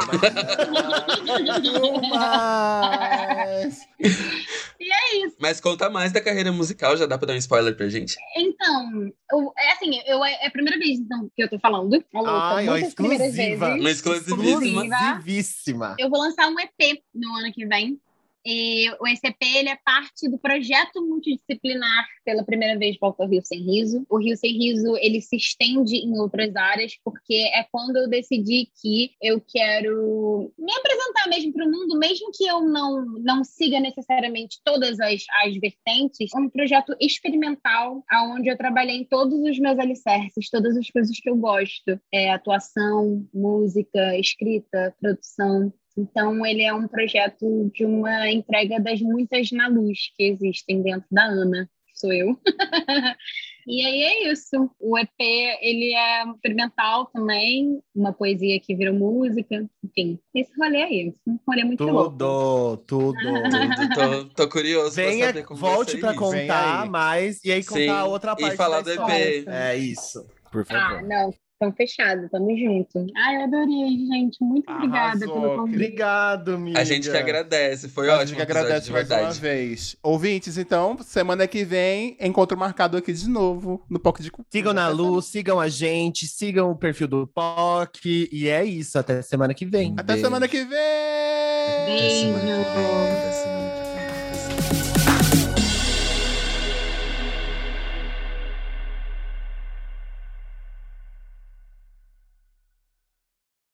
Speaker 2: Mas...
Speaker 4: E é isso.
Speaker 1: Mas conta mais da carreira musical, já dá pra dar um spoiler pra gente?
Speaker 4: Então, eu- é assim, eu, é a primeira vez então, que eu tô falando. É
Speaker 5: Ai, ó, exclusiva.
Speaker 1: Uma exclusivíssima.
Speaker 5: Exclusivíssima.
Speaker 4: Eu vou lançar um EP no ano que vem. E o EP ele é parte do projeto multidisciplinar pela primeira vez Volta ao Rio Sem Riso. O Rio Sem Riso ele se estende em outras áreas porque é quando eu decidi que eu quero me apresentar mesmo para o mundo, mesmo que eu não não siga necessariamente todas as, as vertentes. Um projeto experimental aonde eu trabalhei em todos os meus alicerces, todas as coisas que eu gosto, é atuação, música, escrita, produção. Então, ele é um projeto de uma entrega das muitas na luz que existem dentro da Ana, que sou eu. e aí é isso. O EP, ele é experimental também, uma poesia que virou música, enfim. Esse rolê aí, um rolê muito louco.
Speaker 5: Tudo, tudo.
Speaker 1: Tudo, tô, tô curioso pra
Speaker 5: Venha,
Speaker 1: saber como
Speaker 5: volte pra
Speaker 1: isso.
Speaker 5: Contar mais e aí contar
Speaker 1: Sim,
Speaker 5: a outra
Speaker 1: e
Speaker 5: parte
Speaker 1: falar
Speaker 5: da
Speaker 1: do
Speaker 5: história.
Speaker 1: EP.
Speaker 5: É isso.
Speaker 3: Por
Speaker 4: Ah,
Speaker 3: favor.
Speaker 4: não. Estão fechados, tamo junto. Ai, eu adorei, gente. Muito obrigada
Speaker 2: Arrasou,
Speaker 4: pelo convite.
Speaker 5: Obrigado, amiga.
Speaker 1: A gente que agradece, foi
Speaker 2: A
Speaker 1: ótimo.
Speaker 2: gente que agradece
Speaker 1: de
Speaker 2: mais uma
Speaker 1: verdade.
Speaker 2: vez. Ouvintes, então, semana que vem, encontro marcado aqui de novo no POC de Cultura.
Speaker 5: Sigam na Lu, sigam a gente, sigam o perfil do POC. E é isso, até semana que vem.
Speaker 2: Até
Speaker 3: Beijo. semana que vem! Até semana